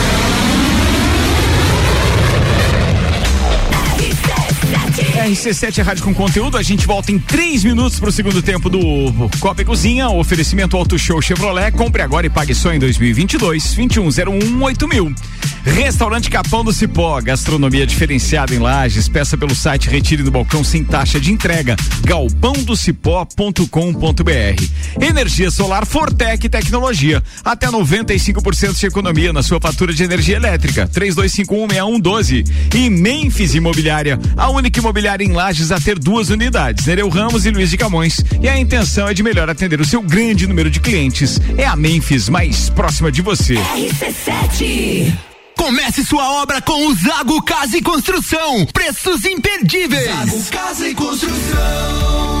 RC7 é rádio com conteúdo. A gente volta em três minutos pro segundo tempo do Copa e Cozinha. Oferecimento Auto Show Chevrolet. Compre agora e pague só em 2022. 2101 mil. Restaurante Capão do Cipó. Gastronomia diferenciada em lajes. Peça pelo site Retire do Balcão sem taxa de entrega. galpãodocipó.com.br. Energia solar Fortec Tecnologia. Até 95% de economia na sua fatura de energia elétrica. 32516112. E Memphis Imobiliária. A única imobiliária em Lages a ter duas unidades, Nereu Ramos e Luiz de Camões. E a intenção é de melhor atender o seu grande número de clientes. É a Memphis mais próxima de você. RC7. Comece sua obra com o Zago Casa e Construção. Preços imperdíveis. Zago Casa e Construção.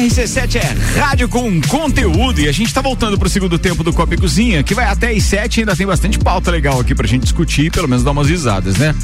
RC7 é rádio com conteúdo e a gente tá voltando pro segundo tempo do Copa e Cozinha, que vai até às 7 ainda tem bastante pauta legal aqui pra gente discutir pelo menos dar umas risadas, né?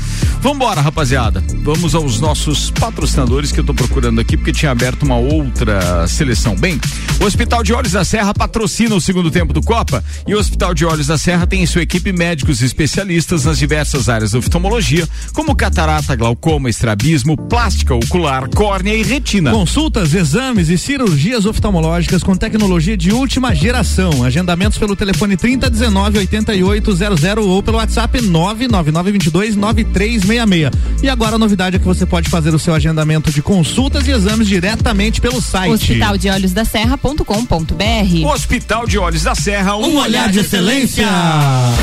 Vambora, rapaziada. Vamos aos nossos patrocinadores que eu tô procurando aqui porque tinha aberto uma outra seleção. Bem, o Hospital de Olhos da Serra patrocina o segundo tempo do Copa e o Hospital de Olhos da Serra tem em sua equipe médicos especialistas nas diversas áreas da oftalmologia, como catarata, glaucoma, estrabismo, plástica ocular, córnea e retina. Consultas, exames e cirurgias oftalmológicas com tecnologia de última geração. Agendamentos pelo telefone 3019 8800 ou pelo WhatsApp 99922 9366. E agora a novidade é que você pode fazer o seu agendamento de consultas e exames diretamente pelo site. Hospital de Olhos da Serra.com.br. Hospital de Olhos da Serra, Um olhar de excelência. A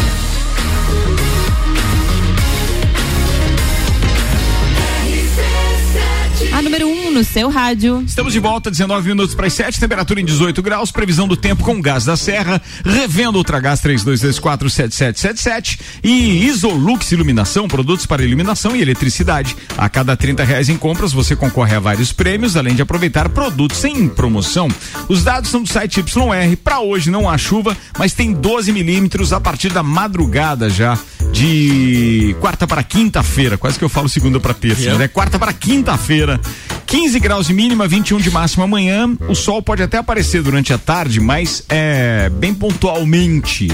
no seu rádio. Estamos de volta, 19 minutos para as 7, temperatura em 18 graus, previsão do tempo com gás da Serra, revenda Ultragás 32247777 e Isolux Iluminação, produtos para iluminação e eletricidade. A cada 30 reais em compras você concorre a vários prêmios, além de aproveitar produtos em promoção. Os dados são do site YR. Para hoje não há chuva, mas tem 12 milímetros a partir da madrugada já de quarta para quinta-feira. Quase que eu falo segunda para terça, Yeah. né? Quarta para quinta-feira. 15 graus de mínima, 21 de máxima amanhã. O sol pode até aparecer durante a tarde, mas é bem pontualmente.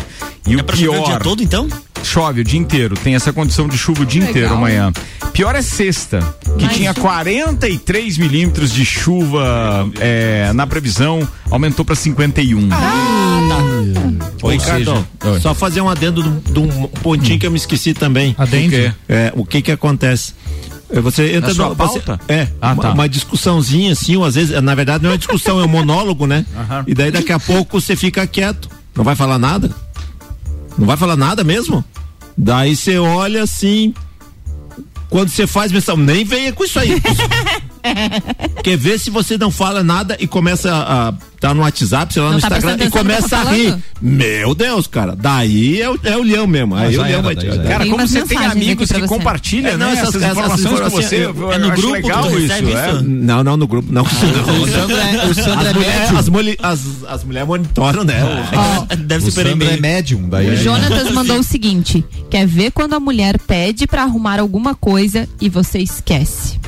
E o É pra chover pior. o dia todo, então? Chove o dia inteiro. Tem essa condição de chuva o dia Legal. inteiro amanhã. Pior é sexta, que Mas tinha o- 43 milímetros de chuva é, na previsão, aumentou para 51. Ô, Ou Ricardo, seja- só fazer um adendo de um- pontinho que eu me esqueci também. Adende? O quê? É, o que que acontece? É, Você entra Na no- você- é, Ah, uma, tá. uma discussãozinha assim, ou às vezes, na verdade não é discussão, é um monólogo, né? Aham. E daí daqui a pouco você fica quieto. Não vai falar nada? Não vai falar nada mesmo? Daí você olha assim, quando você faz menção, nem venha com isso aí. Quer ver se você não fala nada e começa a tá no WhatsApp, sei lá Não no tá Instagram e começa a rir. Meu Deus, cara, daí é o, é o leão mesmo. Aí o leão era, vai te era. Cara, como você tem amigos que compartilham É, não, né, essas- essas, essas informações com você. Eu é no grupo legal isso. é. isso? Não, não, no grupo, não. O Sandro é, o Sandro é As mulheres médium. as, muli- as, as mulheres monitoram, né? o- Deve O ser Sandro é médium. Daí O Jonatas mandou o seguinte: quer ver quando a mulher pede pra arrumar alguma coisa e você esquece?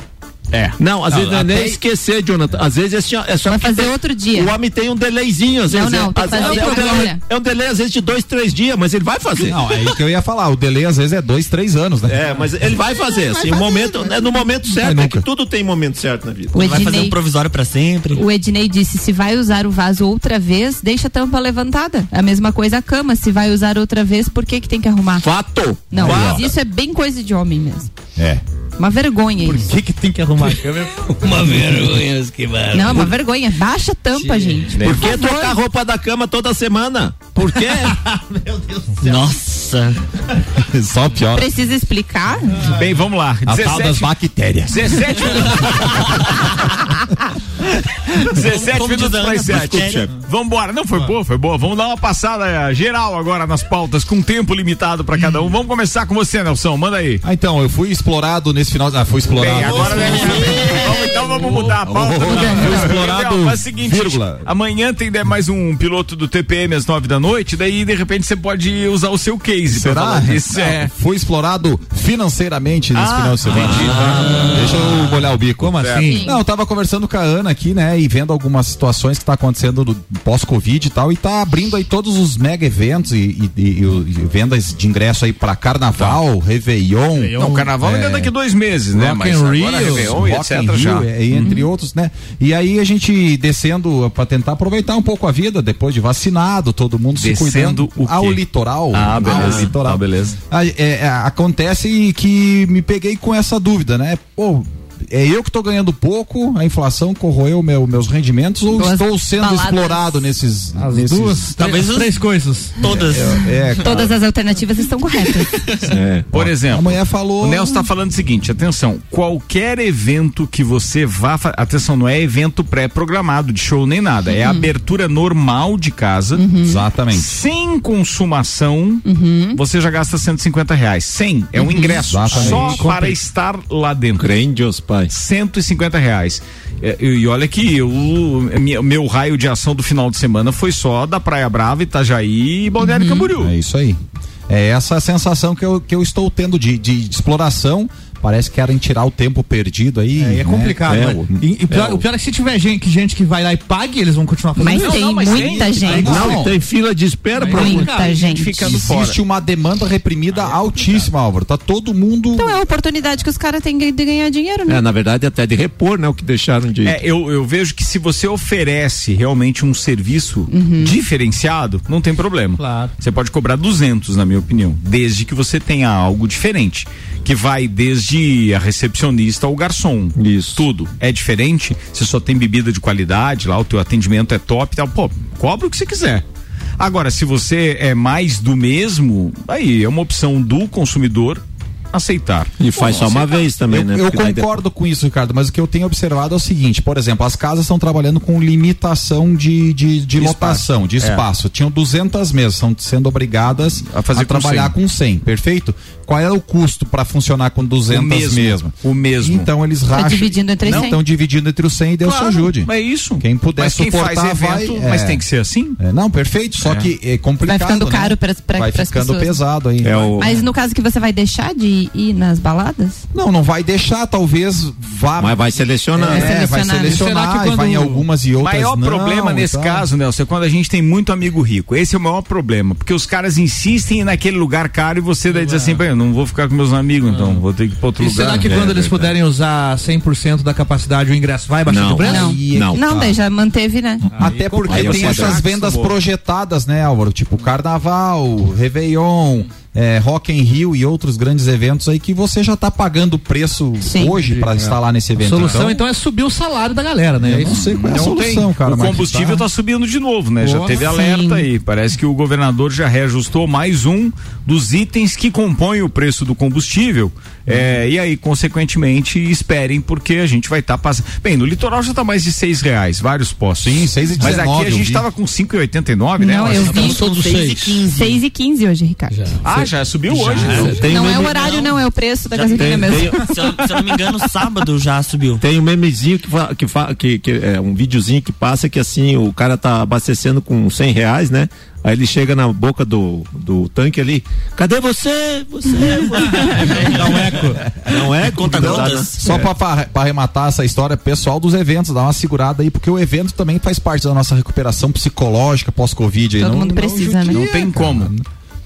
É. Não, às Não, vezes não é nem esquecer, Jonathan. Às vezes é assim, é só Vai fazer tem- outro dia. O homem tem um delayzinho, às Não, vezes. não, é, tem que às- fazer é, um delay, agora. é um delay, às vezes, de dois, três dias, mas ele vai fazer. Não, é isso que eu ia falar. O delay às vezes é dois, três anos, né? É, mas ele vai fazer, assim, o momento, é no momento certo, é que tudo tem momento certo na vida. O Vai fazer um provisório pra sempre. O Ednei disse: se vai usar o vaso outra vez, deixa a tampa levantada. A mesma coisa a cama. Se vai usar outra vez, por que, que tem que arrumar? Fato! Não, Fato. mas isso é bem coisa de homem mesmo. É. Uma vergonha Por isso. que, que tem que arrumar a câmera? Uma vergonha, que maravilha. Não, é uma vergonha. Baixa a tampa, gente. Por que favor. trocar a roupa da cama toda semana? Por quê? Nossa. Só pior. Precisa explicar? Bem, vamos lá. A tal das bactérias. 17 minutos. 17 Como minutos para Ana, 7. bactéria. Vamos embora. Não, foi boa, foi boa. Vamos dar uma passada eh, geral agora nas pautas, com tempo limitado para cada um. Vamos começar com você, Nelson. Manda aí. Ah, então, eu fui explorado nesse final. Ah, fui explorado. Bem, agora deve vamos mudar a pauta. Fui explorado, Não, mas é o seguinte, vírgula. amanhã tem né, mais um piloto do TPM às 9 da noite, daí de repente você pode usar o seu case Será? Não, É. Fui explorado financeiramente nesse Ah, final de semana. Deixa eu molhar o bico. Como assim? Não, eu tava conversando com a Ana aqui, né? E vendo algumas situações que tá acontecendo no pós-Covid e tal. E tá abrindo aí todos os mega eventos e, e- e- e vendas de ingresso aí pra carnaval, Réveillon. Não, o carnaval ainda é daqui dois meses, né? Mas agora Réveillon e Rock etc in Rio, já. é, e entre outros, né? E aí a gente descendo pra tentar aproveitar um pouco a vida depois de vacinado, todo mundo se Descendo cuidando o quê? ao litoral. Ah, beleza. Ao litoral. Ah, beleza. Ah, é, é, acontece que me peguei com essa dúvida, né? Pô, é eu que estou ganhando pouco, a inflação corroeu meu, meus rendimentos ou Duas estou sendo baladas. explorado nesses. As nesses duas, Talvez três, os- três coisas. Todas. É, Todas as alternativas estão corretas. É. Por exemplo, a mulher falou. o Nelson está falando o seguinte, atenção, qualquer evento que você vá, fa- atenção, não é evento pré-programado de show nem nada, Uhum. é abertura normal de casa, Exatamente. sem consumação, Uhum. você já gasta 150 reais. 100 é um ingresso Exatamente. só Compre. para estar lá dentro. Grandios, pai. 150 reais. É, E, olha que eu, minha- meu raio de ação do final de semana foi só da Praia Brava, Itajaí e Balneário Camboriú. É isso aí. É essa a sensação que eu, que eu estou tendo de, de exploração. Parece que querem tirar o tempo perdido aí. É, é né? complicado. É, né? o- E, e pior- é, o- o pior é que se tiver gente, gente que vai lá e pague, eles vão continuar fazendo Mas tem não, mas muita tem- gente. Não, tem fila de espera pra Muita gente. ficando Existe uma demanda reprimida altíssima, Álvaro. Tá todo mundo. Então é a oportunidade que os caras têm de ganhar dinheiro, né? É, na verdade, até de repor, né? O que deixaram de. É, eu, eu vejo que se você oferece realmente um serviço Uhum. diferenciado, não tem problema. Claro. Você pode cobrar 200, na minha opinião, desde que você tenha algo diferente, que vai desde a recepcionista ao garçom. Isso. Tudo é diferente. Você só tem bebida de qualidade, lá o teu atendimento é top, e tal. Pô, cobra o que você quiser. Agora, se você é mais do mesmo, aí é uma opção do consumidor aceitar. E faz só uma vez também, eu, né? eu Porque daí concordo com isso, Ricardo, mas o que eu tenho observado é o seguinte, por exemplo, as casas estão trabalhando com limitação de, de, de Espaço. lotação, de É. espaço. Tinham 200 mesas, estão sendo obrigadas A fazer com trabalhar 100. com 100, perfeito? Qual é o custo para funcionar com 200 O mesmo, mesmo? o mesmo. Então eles Tá racham. dividindo entre Não, 100. estão dividindo entre os 100 e Deus Claro, te ajude. É isso. Quem puder mas quem suportar faz vai, evento, é. mas tem que ser assim? É, não, perfeito, só É. que é complicado. Vai ficando né? caro pras- pra- Vai pras ficando pessoas. pesado aí. É o... Mas no caso que você vai deixar de ir nas baladas? Não, não vai deixar, talvez vá. Mas vai selecionar. É, vai selecionar. e vai em algumas e O outras maior não, problema nesse então. caso, Nelson, é quando a gente tem muito amigo rico. Esse é o maior problema, porque os caras insistem em ir naquele lugar caro e você daí diz assim, "Bem, eu não vou ficar com meus amigos, então vou ter que ir pra outro E lugar. será que É, quando eles puderem usar 100% da capacidade, o ingresso vai baixar Não. de preço? Não. Aí é Não. Não, tá. daí já manteve, né? Até porque Aí eu tem essas vendas projetadas, né, Álvaro? Tipo Carnaval, Réveillon, é, Rock in Rio e outros grandes eventos aí que você já tá pagando o preço Sim. hoje para estar lá nesse A evento. solução então é subir o salário da galera, né? eu não sei qual é a Não solução, tem. cara. o combustível tá- está subindo de novo, né? Já Pô, teve sim. alerta aí. Parece que o governador já reajustou mais um dos itens que compõem o preço do combustível. É, e aí, consequentemente, esperem, porque a gente vai estar passando. Bem, no litoral já está mais de seis reais, vários postos. Sim, seis e Mas aqui 19, a gente estava com 5,89, né? Não, eu vi. Todos seis e seis. 15. 6 e 15 hoje, Ricardo. Ah, já subiu hoje. Tem, tem não é o horário, não, é o preço da Já gasolina tem- mesmo. tem- Se eu, se eu não me engano, sábado já subiu. Tem um memezinho que, fa, que, fa, que, que é um videozinho que passa que assim, o cara tá abastecendo com 100 reais, né? Aí ele chega na boca do, do tanque ali, cadê você? Você? Dá um eco. Não é conta Só pra, pra, pra arrematar essa história pessoal dos eventos, dá uma segurada aí, porque o evento também faz parte da nossa recuperação psicológica pós-Covid. aí, Todo não- mundo não precisa, né? Não tem como.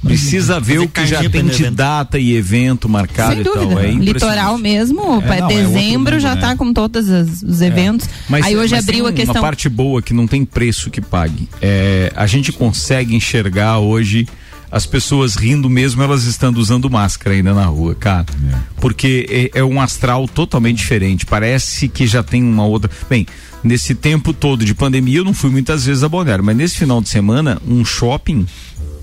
Precisa ver o que já tem de data e evento marcado Sem e tal. dúvida. É. Litoral mesmo, É, não, é dezembro mundo, já né? tá com todos os, os eventos. Mas, Aí hoje mas abriu tem a questão. Uma parte boa que não tem preço que pague. É, a gente consegue enxergar hoje as pessoas rindo mesmo elas estando usando máscara ainda na rua, cara. Porque é, é um astral totalmente diferente. Parece que já tem uma outra. Bem, nesse tempo todo de pandemia eu não fui muitas vezes a Balneário, mas nesse final de semana um shopping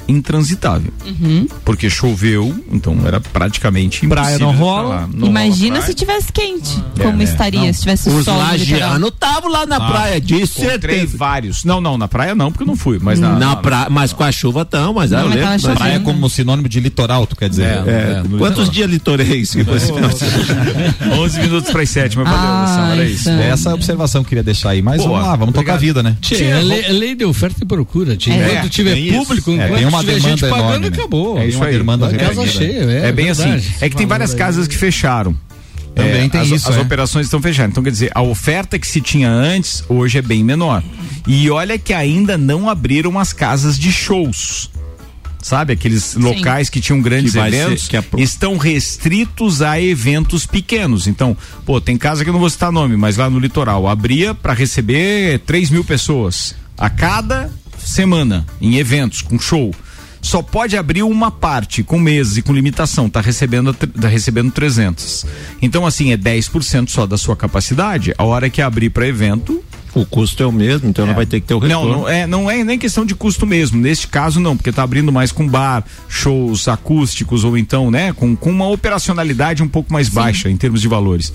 intransitável. Uhum. Porque choveu, então era praticamente Praia não rola. Não Imagina rola se tivesse quente. É, como né? estaria Não. se tivesse Os sol litoral. lagianos estavam lá na Ah, praia, de Encontrei certeza. vários. Não, não, na praia não, porque eu não fui, mas na, Na praia, mas com a chuva tão, mas Não, eu mas lembro. Praia como sinônimo de litoral, tu quer dizer? É, É, no quantos litoral. dias litoreis que você 11 minutos para as 7, mas valeu, era isso. Sam. Essa observação que eu queria deixar aí, mas Boa, vamos lá, vamos tocar a vida, né? Tchê, é lei, é lei de oferta e procura. Tchê. É. Enquanto tiver tem público, É, enquanto tem uma tiver demanda gente pagando, enorme, né? acabou. É isso uma aí. demanda A casa cheia, é, É bem verdade. assim. É que tem várias casas que fecharam. Também É, tem as, isso, As é. operações estão fechadas. Então, quer dizer, a oferta que se tinha antes, hoje é bem menor. E olha que ainda não abriram as casas de shows. Sabe, aqueles locais que tinham grandes Que ser- eventos que é pro- estão restritos a eventos pequenos. Então, pô, tem casa que eu não vou citar nome, mas lá no litoral abria para receber 3 mil pessoas a cada semana em eventos com show. Só pode abrir uma parte com meses e com limitação, tá recebendo tá recebendo 300. Então assim, é 10% só da sua capacidade. A hora que abrir para evento, O custo é o mesmo, então ela vai ter que ter o não, retorno. não é, não é nem questão de custo mesmo. Neste caso, não, porque tá abrindo mais com bar, shows acústicos ou então, né, com, com uma operacionalidade um pouco mais baixa em termos de valores.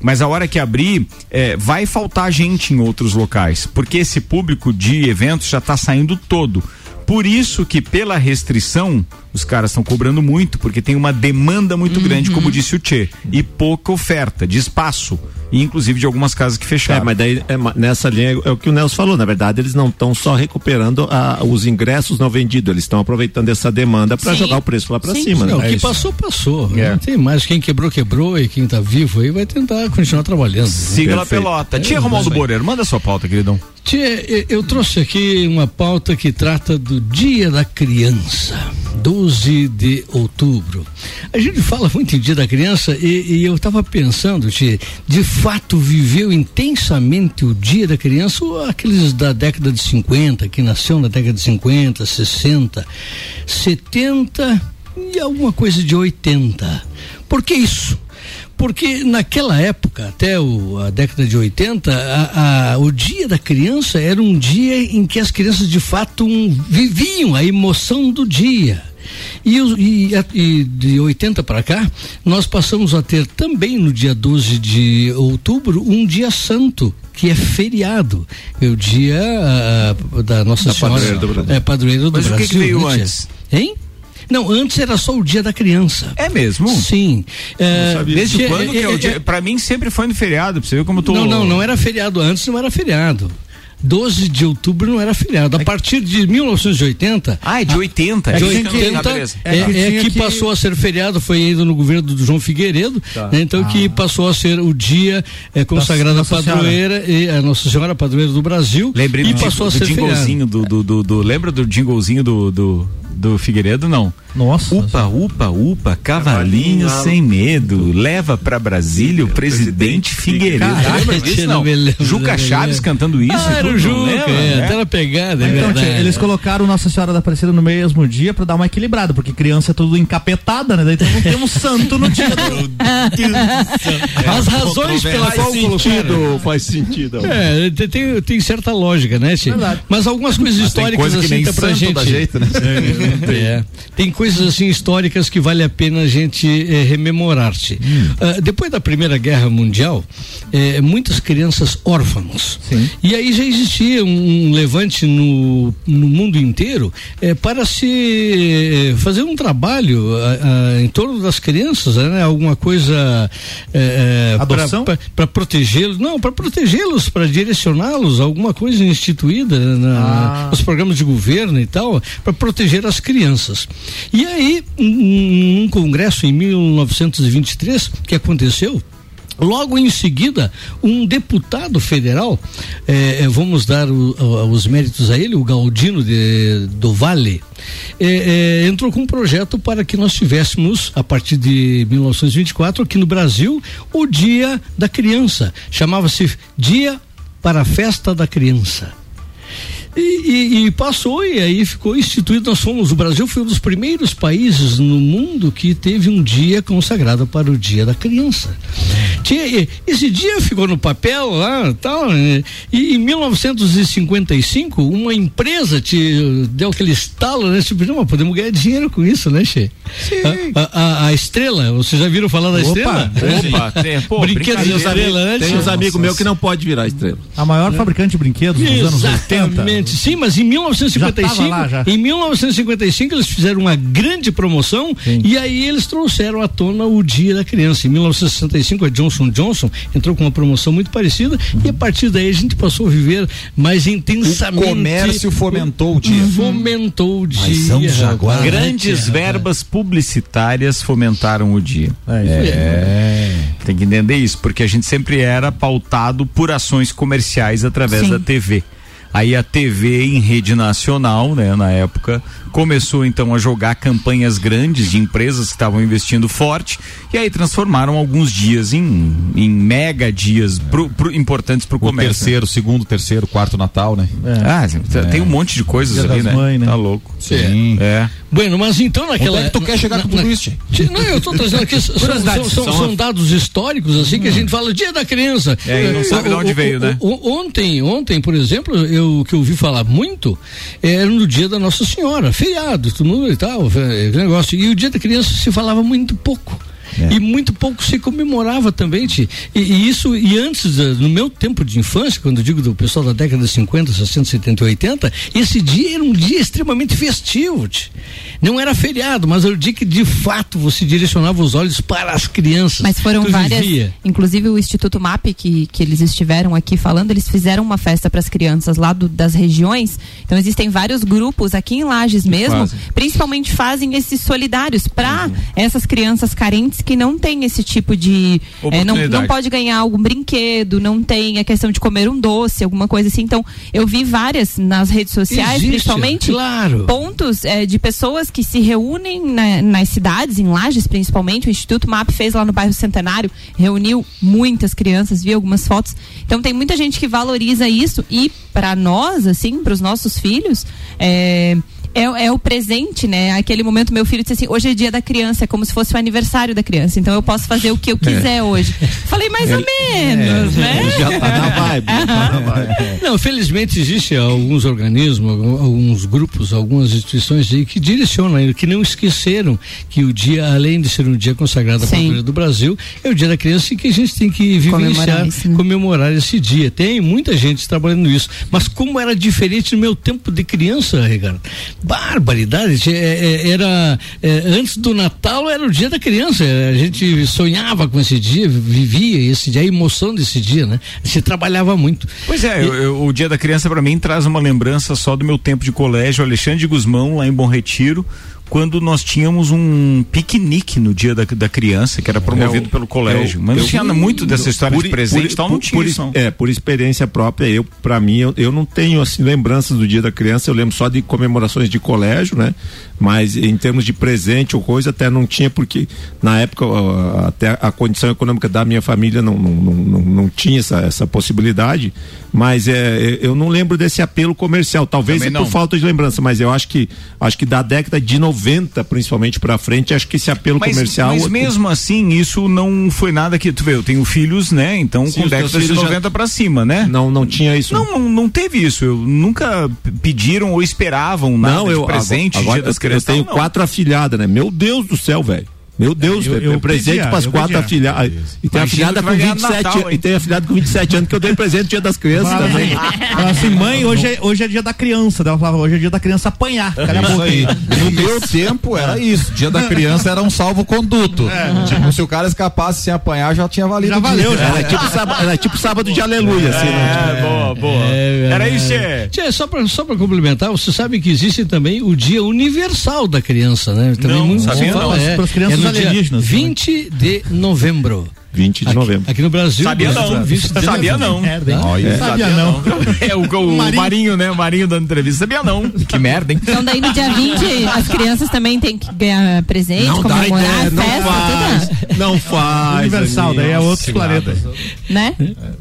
Mas a hora que abrir, é, vai faltar gente em outros locais, porque esse público de eventos já está saindo todo. Por isso que pela restrição os caras estão cobrando muito, porque tem uma demanda muito grande, como disse o Tchê, e pouca oferta de espaço, e inclusive de algumas casas que É, fecharam. mas daí é nessa linha é o que o Nelson falou. Na verdade, eles não estão só recuperando a- os ingressos não vendidos, eles estão aproveitando essa demanda para jogar o preço lá para cima. Não, né? o que passou, passou. É. Não tem mais. Quem quebrou, quebrou. E quem tá vivo aí vai tentar continuar trabalhando. Siga lá Perfeito. pelota. É, Tia Romualdo. Borer, manda sua pauta, queridão. Tchê, eu- trouxe aqui uma pauta que trata do Dia da Criança, 12 de outubro. A gente fala muito em Dia da Criança e, e eu estava pensando, Tchê, de fato viveu intensamente o Dia da Criança ou aqueles da década de 50, que nasceu na década de 50, 60, 70 e alguma coisa de 80. Por que isso? Porque naquela época, até o- a década de 80, a- a- o dia da criança era um dia em que as crianças de fato um, viviam a emoção do dia. E, e e de 80 para cá, nós passamos a ter também no dia 12 de outubro um dia santo, que é feriado. É o dia ah, da Nossa Da Senhora. padroeira do Brasil. É, padroeira do Mas o que Brasil. que veio né, antes? Hein? Não, antes era só o dia da criança. É mesmo? Sim. É, Desde que- quando que é o é- dia? Pra mim sempre foi no feriado, pra você ver como eu tô. Não, não, não era feriado. Antes não era feriado. 12 de outubro não era feriado. A partir de 1980. Ah, é de 80. É de é que- 80 Ah, beleza. é, é tinha que, passou a ser feriado, foi ainda no governo do João Figueiredo, né, então que passou a ser o dia é, consagrado à padroeira e a Nossa Senhora Padroeira do Brasil Lembrei e do, passou a do ser feriado. jinglezinho do, do, do, do- Lembra do jinglezinho do, do, do Figueiredo? Não. Nossa. Upa, upa, upa, cavalinho sem medo. Leva pra Brasília o presidente Figueiredo. Caraca, Lembra disso? Não. Juca Chaves cantando isso. Ah, era o Juca, lembra? é, É. até era pegada, é Então, verdade. tia, eles colocaram Nossa Senhora da Aparecida no mesmo dia pra dar uma equilibrada, porque criança é tudo encapetada, né? Daí Então não temos santo no dia. As razões pela qual colocaram. faz sentido. É, tem, tem, tem certa lógica, né. Mas algumas coisas Tem históricas coisa que assim nem tá pra gente. dá jeito, né? É. Tem coisas assim históricas que vale a pena a gente eh, rememorar-se. Ah, depois da Primeira Guerra Mundial, eh, muitas crianças órfãos. E aí já existia um, um levante no, no mundo inteiro eh, para se fazer um trabalho ah, ah, em torno das crianças, né? Alguma coisa para protegê-los, não, para protegê-los, para direcioná-los, alguma coisa instituída na, Ah. nos programas de governo e tal, para proteger as crianças. E aí, um, um congresso em 1923 que aconteceu, Logo em seguida, um deputado federal, eh, eh, vamos dar o- o- os méritos a ele, o Galdino de, do Vale, eh, eh, entrou com um projeto para que nós tivéssemos, a partir de 1924, aqui no Brasil, o Dia da Criança. Chamava-se Dia para a Festa da Criança. E, e- e passou e aí ficou instituído. Nós fomos, o Brasil foi um dos primeiros países no mundo que teve um dia consagrado para o Dia da Criança. Tinha- esse dia ficou no papel lá tal. né? E em 1955, uma empresa te deu aquele estalo, né? Tipo, não, podemos ganhar dinheiro com isso, né, Che? A, a- a- a estrela, vocês já viram falar da Opa, estrela? opa, tem, pô, Brinquedo de estrela, né? Tem uns amigos meus que não pode virar estrela. A maior fabricante de brinquedos dos anos 80. Exatamente, sim, mas em 1955, Já tava lá, já. em 1955 eles fizeram uma grande promoção e aí eles trouxeram à tona o Dia da Criança. Em 1965 a Johnson Johnson entrou com uma promoção muito parecida e a partir daí a gente passou a viver mais intensamente. O comércio fomentou o dia. Fomentou o dia. São Jaguar, rapaz. Grandes verbas publicitárias fomentaram o dia. É, Tem que entender isso, porque a gente sempre era pautado por ações comerciais através Sim. da TV. Aí a TV em rede nacional, né, na época, começou então a jogar campanhas grandes de empresas que estavam investindo forte e aí transformaram alguns dias em, em mega dias pro, pro- importantes para o O comércio. terceiro, segundo, terceiro, quarto Natal, né? Ah, tem um monte de coisas Dia ali, das né? mães, né? Tá louco. Sim. É. Bueno, mas então naquela. Onde é que tu quer chegar com tudo isso? Não, eu estou trazendo aqui. são, são- são- são- são dados históricos, assim, que a gente fala Dia da Criança. É, e não sabe de o- onde o- veio, o- né? o- Ontem, ontem, por exemplo, eu que eu ouvi falar muito era no dia da Nossa Senhora, feriado, todo mundo e tal, eh, aquele negócio. E o dia da criança se falava muito pouco. E muito pouco se comemorava também. E, e isso, e antes, da- no meu tempo de infância, quando eu digo do pessoal da década de 50, 60, 70 e 80, esse dia era um dia extremamente festivo, Ti. Não era feriado, mas era o dia que de fato você direcionava os olhos para as crianças. Mas foram Tu várias, vivia. inclusive o Instituto MAP que, que eles estiveram aqui falando, eles fizeram uma festa para as crianças lá do- das regiões. Então existem vários grupos aqui em Lages mesmo, fazem. principalmente fazem esses solidários para essas crianças carentes que não têm esse tipo de eh, não, não pode ganhar algum brinquedo, não tem a questão de comer um doce, alguma coisa assim. Então eu vi várias nas redes sociais, Existe, principalmente claro. pontos eh, de pessoas que se reúnem na- nas cidades, em Lages principalmente. O Instituto MAP fez lá no bairro Centenário, reuniu muitas crianças, vi algumas fotos. Então tem muita gente que valoriza isso e para nós, assim, para os nossos filhos, é, é, é o presente, né? Aquele momento meu filho disse assim, hoje é dia da criança, é como se fosse o aniversário da criança. Então eu posso fazer o que eu quiser hoje. Falei mais ou menos, né? Já tá na vibe. tá na vibe. Não, felizmente existe alguns organismos, alguns grupos, algumas instituições aí que direcionam ainda, que não esqueceram que o dia, além de ser um dia consagrado à Sim. cultura do Brasil, é o dia da criança e que a gente tem que Comemorar vivenciar, isso, né? comemorar esse dia. Tem muita gente trabalhando isso. Mas como era diferente no meu tempo de criança, Ricardo? Barbaridade. É, é, era, é, antes do Natal era o dia da criança. A gente sonhava com esse dia, vivia esse dia, a emoção desse dia, né? Se trabalhava muito. Pois é, eu- eu- o Dia da Criança para mim traz uma lembrança só do meu tempo de colégio, Alexandre de Guzmão, lá em Bom Retiro, quando nós tínhamos um piquenique no Dia da, da Criança, que era promovido Eu- pelo colégio. eu- Mas não eu- tinha muito dessa história por- de presente por- e tal, não por- tinha por, isso. não. É, por experiência própria, eu, para mim, eu, eu não tenho assim lembranças do Dia da Criança, eu lembro só de comemorações de colégio, né? Mas em termos de presente ou coisa, até não tinha, porque na época até a condição econômica da minha família não, não, não, não, tinha essa, essa possibilidade. Mas é, eu não lembro desse apelo comercial, talvez é por falta de lembrança, mas eu acho que acho que da década de 90 principalmente pra frente, acho que esse apelo Mas, comercial. mas mesmo assim, isso não foi nada que tu vê. Eu tenho filhos, né? Então, Sim, com décadas de filhos já- 90 pra cima, né? Não, não tinha isso. Não, não, não teve isso. Eu nunca pediram ou esperavam nada não, eu de presente, agora, dia das eu, eu crianças. tenho Não, não. quatro afilhadas, né? Meu Deus do céu, velho. Meu Deus, Eu- velho. eu presente para as eu quatro afilhadas. E tem afilhada com vai ganhar no 27 Natal, hein? E tem afilhada com 27 anos que eu dei presente dia das crianças Fala também. Fala assim, mãe, hoje é, hoje é dia da criança. Ela falava, hoje é dia da criança apanhar. Cala a Isso boca aí. No meu tempo era isso. Dia da criança era um salvo-conduto. Tipo, se o cara escapasse sem apanhar, já tinha valido. Já valeu, já. Era tipo, sábado, era tipo sábado de aleluia, assim, né? É, boa, boa. Era isso, Tchê. Tchê, só para só pra complementar, você sabe que existe também o Dia Universal da Criança, né? Também Não, muito sabia não. é, Pras crianças né? 20 de novembro. 20 de Aqui- novembro. Aqui no Brasil. Sabia não. 20 de Sabia novembro. não. Merda, hein? Olha, Sabia não. É o, o Marinho. Marinho. né? O Marinho dando entrevista. Sabia não. Que merda, hein? Então daí no dia 20 as crianças também têm que ganhar presente, Não dá comemorar ideia, não festa, faz. Não faz. Universal, daí é outros planetas. tudo, né?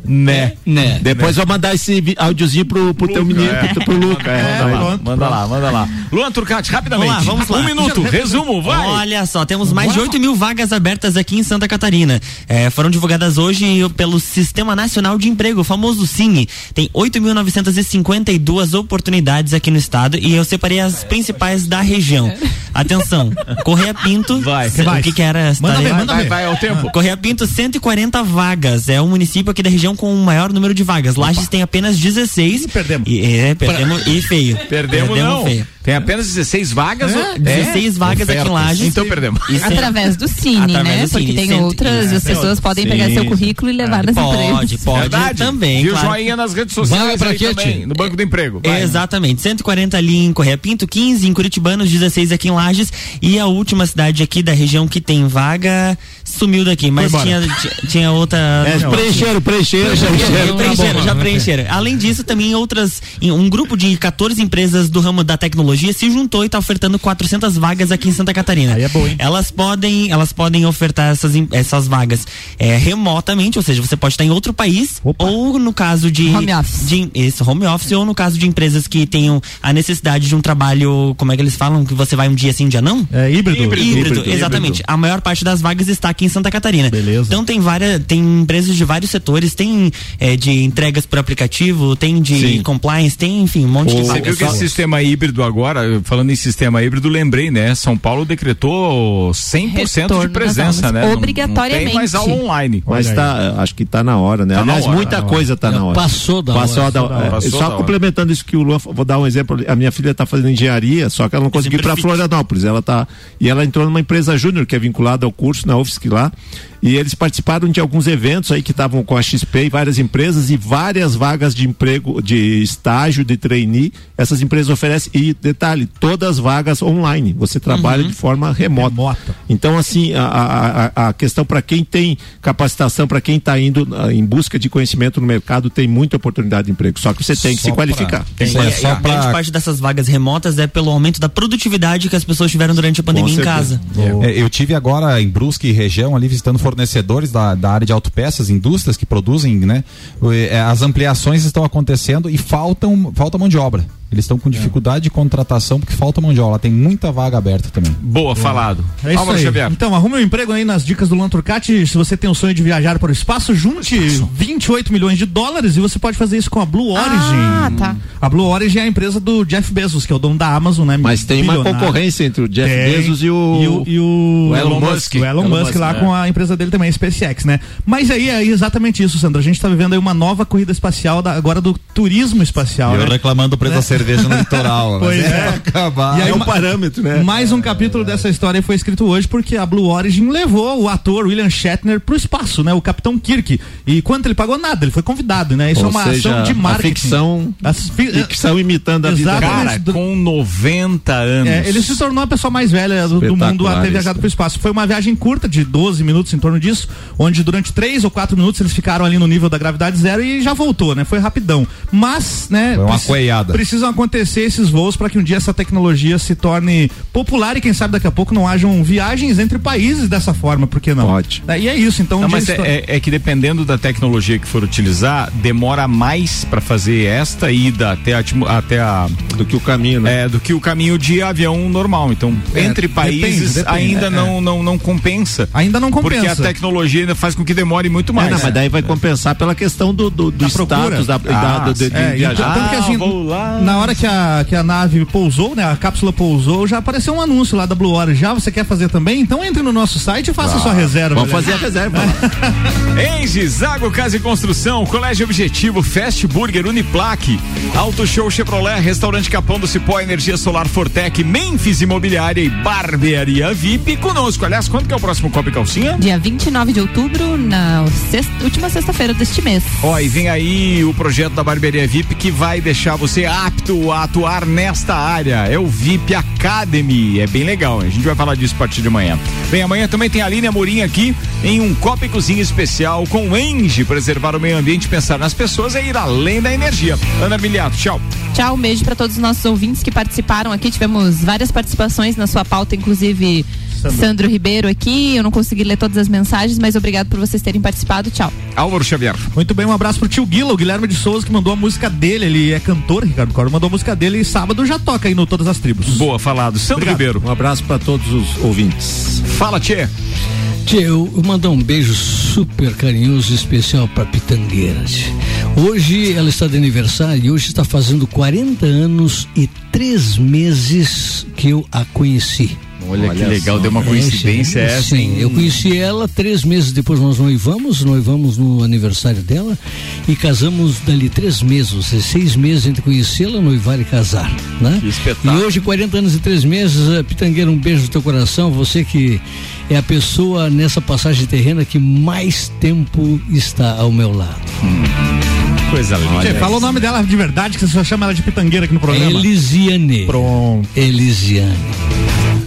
Né. Né? Depois vou mandar esse áudiozinho pro, pro teu menino, é. pro, pro Luca. É, Manda vai. lá, manda lá, manda lá. Luan Turcati, rapidamente. Vamos lá, vamos lá. Um minuto, resumo, vai. Olha só, temos mais de 8 mil vagas abertas aqui em Santa Catarina. É, foram divulgadas hoje pelo Sistema Nacional de Emprego, o famoso Cine. Tem 8.952 oportunidades aqui no estado e eu separei as principais da região. Atenção, Correia Pinto. Vai. Vai. O que que era? Manda Tá- ver, Vai, manda vai, ver. vai, ao tempo. Correia Pinto, 140 vagas. É o município aqui da região com o maior número de vagas. Lages tem apenas 16. perdemos. E, é, perdemos e feio. Perdemos, não. feio. Tem apenas 16 vagas. É? 16 vagas aqui em Lages. Então perdemos. É- Através do Cine, Através né? do Porque Cine, tem cento- outras, isso, as pessoas podem pegar Sim. seu currículo e levar nas Pode, empresas. pode Verdade. também. Viu claro. joinha nas redes sociais Vaga pra também, no Banco do Emprego. Vai. Exatamente, 140 ali em Correia Pinto, 15 em Curitibanos, 16 aqui em Lages e a última cidade aqui da região que tem vaga sumiu daqui, mas tinha, tinha- outra. É, preencheram, preencheram, Já preencheram. preencheram, já preencheram. Além disso, também outras, um grupo de 14 empresas do ramo da tecnologia se juntou e está ofertando 400 vagas aqui em Santa Catarina. Aí é bom, hein? Elas podem, elas podem ofertar essas, essas vagas é, remotamente, ou seja, você pode estar em outro país Opa. ou no caso de Home office. de isso, home office ou no caso de empresas que tenham a necessidade de um trabalho, como é que eles falam, que você vai um dia sim, um dia não? É híbrido. Híbrido, exatamente. A maior parte das vagas está aqui em Santa Catarina. Beleza. Então tem várias, tem empresas de vários setores, tem é, de entregas por aplicativo, tem de Sim. compliance, tem enfim, um monte de Você viu que esse sistema híbrido agora, falando em sistema híbrido, lembrei, né? São Paulo decretou 100% Retorno de presença, né? Não- Não, Obrigatoriamente. tem mais aula online. Mas tá, acho que tá na hora, né? Tá Aliás, hora, muita tá coisa tá na hora. Passou da Passou hora. da Passou da hora. Passou É, da só hora. complementando isso que o Luan, vou dar um exemplo. A minha filha está fazendo engenharia, só que ela não conseguiu ir para. Florianópolis. Ela tá e ela entrou numa empresa júnior que é vinculada ao curso na UFSC lá. E eles participaram de alguns eventos aí que estavam com a XP e várias empresas e várias vagas de emprego, de estágio, de trainee. Essas empresas oferecem e detalhe, todas as vagas online. Você trabalha de forma remota. Remota. Então, assim, a, a, a- questão para quem tem capacitação, para quem está indo ah, em busca de conhecimento no mercado, tem muita oportunidade de emprego. Só que você tem que Só se qualificar. Tem, Isso é só e a grande pra- parte dessas vagas remotas é pelo aumento da produtividade que as pessoas tiveram durante a pandemia em casa. É, eu tive agora em Brusque região ali visitando fornecedores da, da área de autopeças, indústrias que produzem, né? É, As ampliações estão acontecendo e faltam falta mão de obra. Eles estão com dificuldade de contratação porque falta mão de obra. Tem muita vaga aberta também. Boa, falado. É isso Álvaro aí. Xavier. Então, arrume um emprego aí nas dicas do Luan Turcati. Se você tem o sonho de viajar para o espaço, junte 28 milhões de dólares e você pode fazer isso com a Blue Origin. Ah, tá. A Blue Origin é a empresa do Jeff Bezos, que é o dono da Amazon, né? Mas tem uma concorrência entre o Jeff Tem. Bezos e o, E o, e o, o Elon Musk. O Elon, Elon Musk, Musk, lá é. com a empresa dele também, a SpaceX, né? Mas aí é exatamente isso, Sandra. A gente tá vivendo aí uma nova corrida espacial, da- agora do turismo espacial. eu né? reclamando do preço da cerveja no litoral. mas Pois é é. acabar. E aí, É um parâmetro, né? Mais um capítulo dessa história foi escrito hoje porque a Blue Origin levou o ator William Shatner pro espaço, né? O Capitão Kirk. E quanto ele pagou nada, ele foi convidado, né? Isso Ou é uma seja, ação de a marketing. ficção- As fi- Ficção imitando a vida. Cara, com 90 anos. É, ele se tornou a pessoa mais velha do, do mundo a ter viajado para o espaço. Foi uma viagem curta, de 12 minutos em torno disso, onde durante 3 ou 4 minutos eles ficaram ali no nível da gravidade zero e já voltou, né? Foi rapidão. Mas, né? Foi uma preci- coelhada. Precisa precisam acontecer esses voos para que um dia essa tecnologia se torne popular e quem sabe daqui a pouco não hajam viagens entre países dessa forma, por que não? Pode. E é isso, então. um Não, dia mas é, é- é que dependendo da tecnologia que for utilizar, demora mais para fazer esta ida até a, até a do que o caminho, né? É, do que o caminho de avião normal. Então, É, entre países depende, depende. ainda É, não, não não compensa. Ainda não Porque a compensa. tecnologia ainda faz com que demore muito É, mais. não, mas daí vai compensar pela questão do, do, do Da procura. status da, da- do- de, de É, viajar. então, tanto que vou lá. Na hora que a, que a nave pousou, né, a cápsula pousou, já apareceu um anúncio lá da Blue Origin. Já você quer fazer também? Então entre no nosso site e faça a sua reserva. Vamos olha. fazer a reserva. Engie, Zago Casa e Construção, Colégio Objetivo, Fast Burger, Uniplaque, Auto Show Chevrolet, Restaurante Capão do Cipó, Energia Solar Fortec, Memphis Imobiliária e Barbearia VIP conosco. Aliás, quando que é o próximo Copa e Calcinha? Dia 29 de outubro, na sexta- última sexta-feira deste mês. Ó, e vem aí o projeto da Barbearia VIP que vai deixar você apto a atuar nesta área. É o VIP Academy. É bem legal. A gente vai falar disso a partir de amanhã. Bem, amanhã também tem a Aline Amorim aqui em um Copa e Cozinha especial com o Engie. Preservar o meio ambiente, pensar nas pessoas é ir além da energia. Ana Miliato, tchau. Tchau, um beijo para todos os nossos ouvintes que participaram aqui. Tivemos várias participações na sua pauta, inclusive Sandro, Ribeiro aqui. Eu não consegui ler todas as mensagens, mas obrigado por vocês terem participado. Tchau. Álvaro Xavier. Muito bem, um abraço pro tio Guila, o Guilherme de Souza, que mandou a música dele. Ele é cantor, Ricardo Coro, mandou a música dele e sábado já toca aí no Todas as Tribos. Boa, falado. Sandro Obrigado. Ribeiro. Um abraço para todos os ouvintes. Fala, Tchê. Tchê, eu, eu mandar um beijo super carinhoso e especial pra Pitangueira. tchê. Hoje ela está de aniversário e hoje está fazendo 40 anos e três meses que eu a conheci. Olha, que legal, deu uma coincidência É, essa, Sim, hein? eu conheci ela três meses depois nós noivamos, noivamos no aniversário dela e casamos dali três meses, ou seja, seis meses entre conhecê-la, noivar e casar, né? Que espetáculo. E hoje, 40 anos e três meses, eh, Pitangueira, um beijo no teu coração, você que é a pessoa nessa passagem terrena que mais tempo está ao meu lado. Coisa linda. Fala o nome dela de verdade, que você só chama ela de pitangueira aqui no programa. Elisiane. Pronto. Elisiane.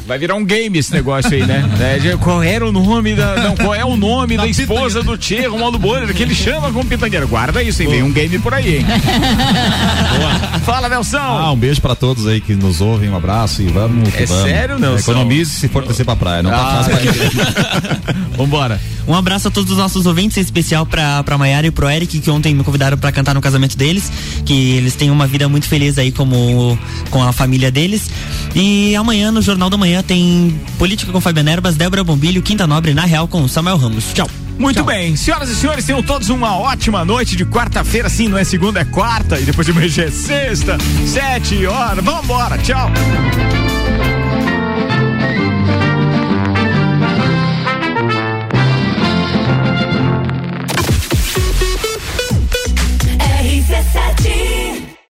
Vai virar um game esse negócio aí, né? É, qual era o nome da. Não, qual é o nome da, esposa do Tchê, Romualdo Borer, que ele chama como pitangueira? Guarda isso, hein? Vem um game por aí, hein? Boa. Fala, Nelson! Ah, um beijo pra todos aí que nos ouvem, um abraço e vamos É vamos. sério, Nelson? Economize se for descer pra praia, não Ah, tá fácil pra Vambora. Um abraço a todos os nossos ouvintes, em especial pra, pra Maiara e pro Eric, que ontem me convidaram pra cantar no casamento deles, que eles têm uma vida muito feliz aí como com a família deles. E amanhã, no Jornal da Manhã, tem Política com Fabiana Erbas, Débora Bombilho, Quinta Nobre, na Real, com Samuel Ramos. Tchau. Muito bem, senhoras e senhores, tenham todos uma ótima noite de quarta-feira, sim, não é segunda, é quarta, e depois de já é sexta, sete horas, vambora, tchau! RC7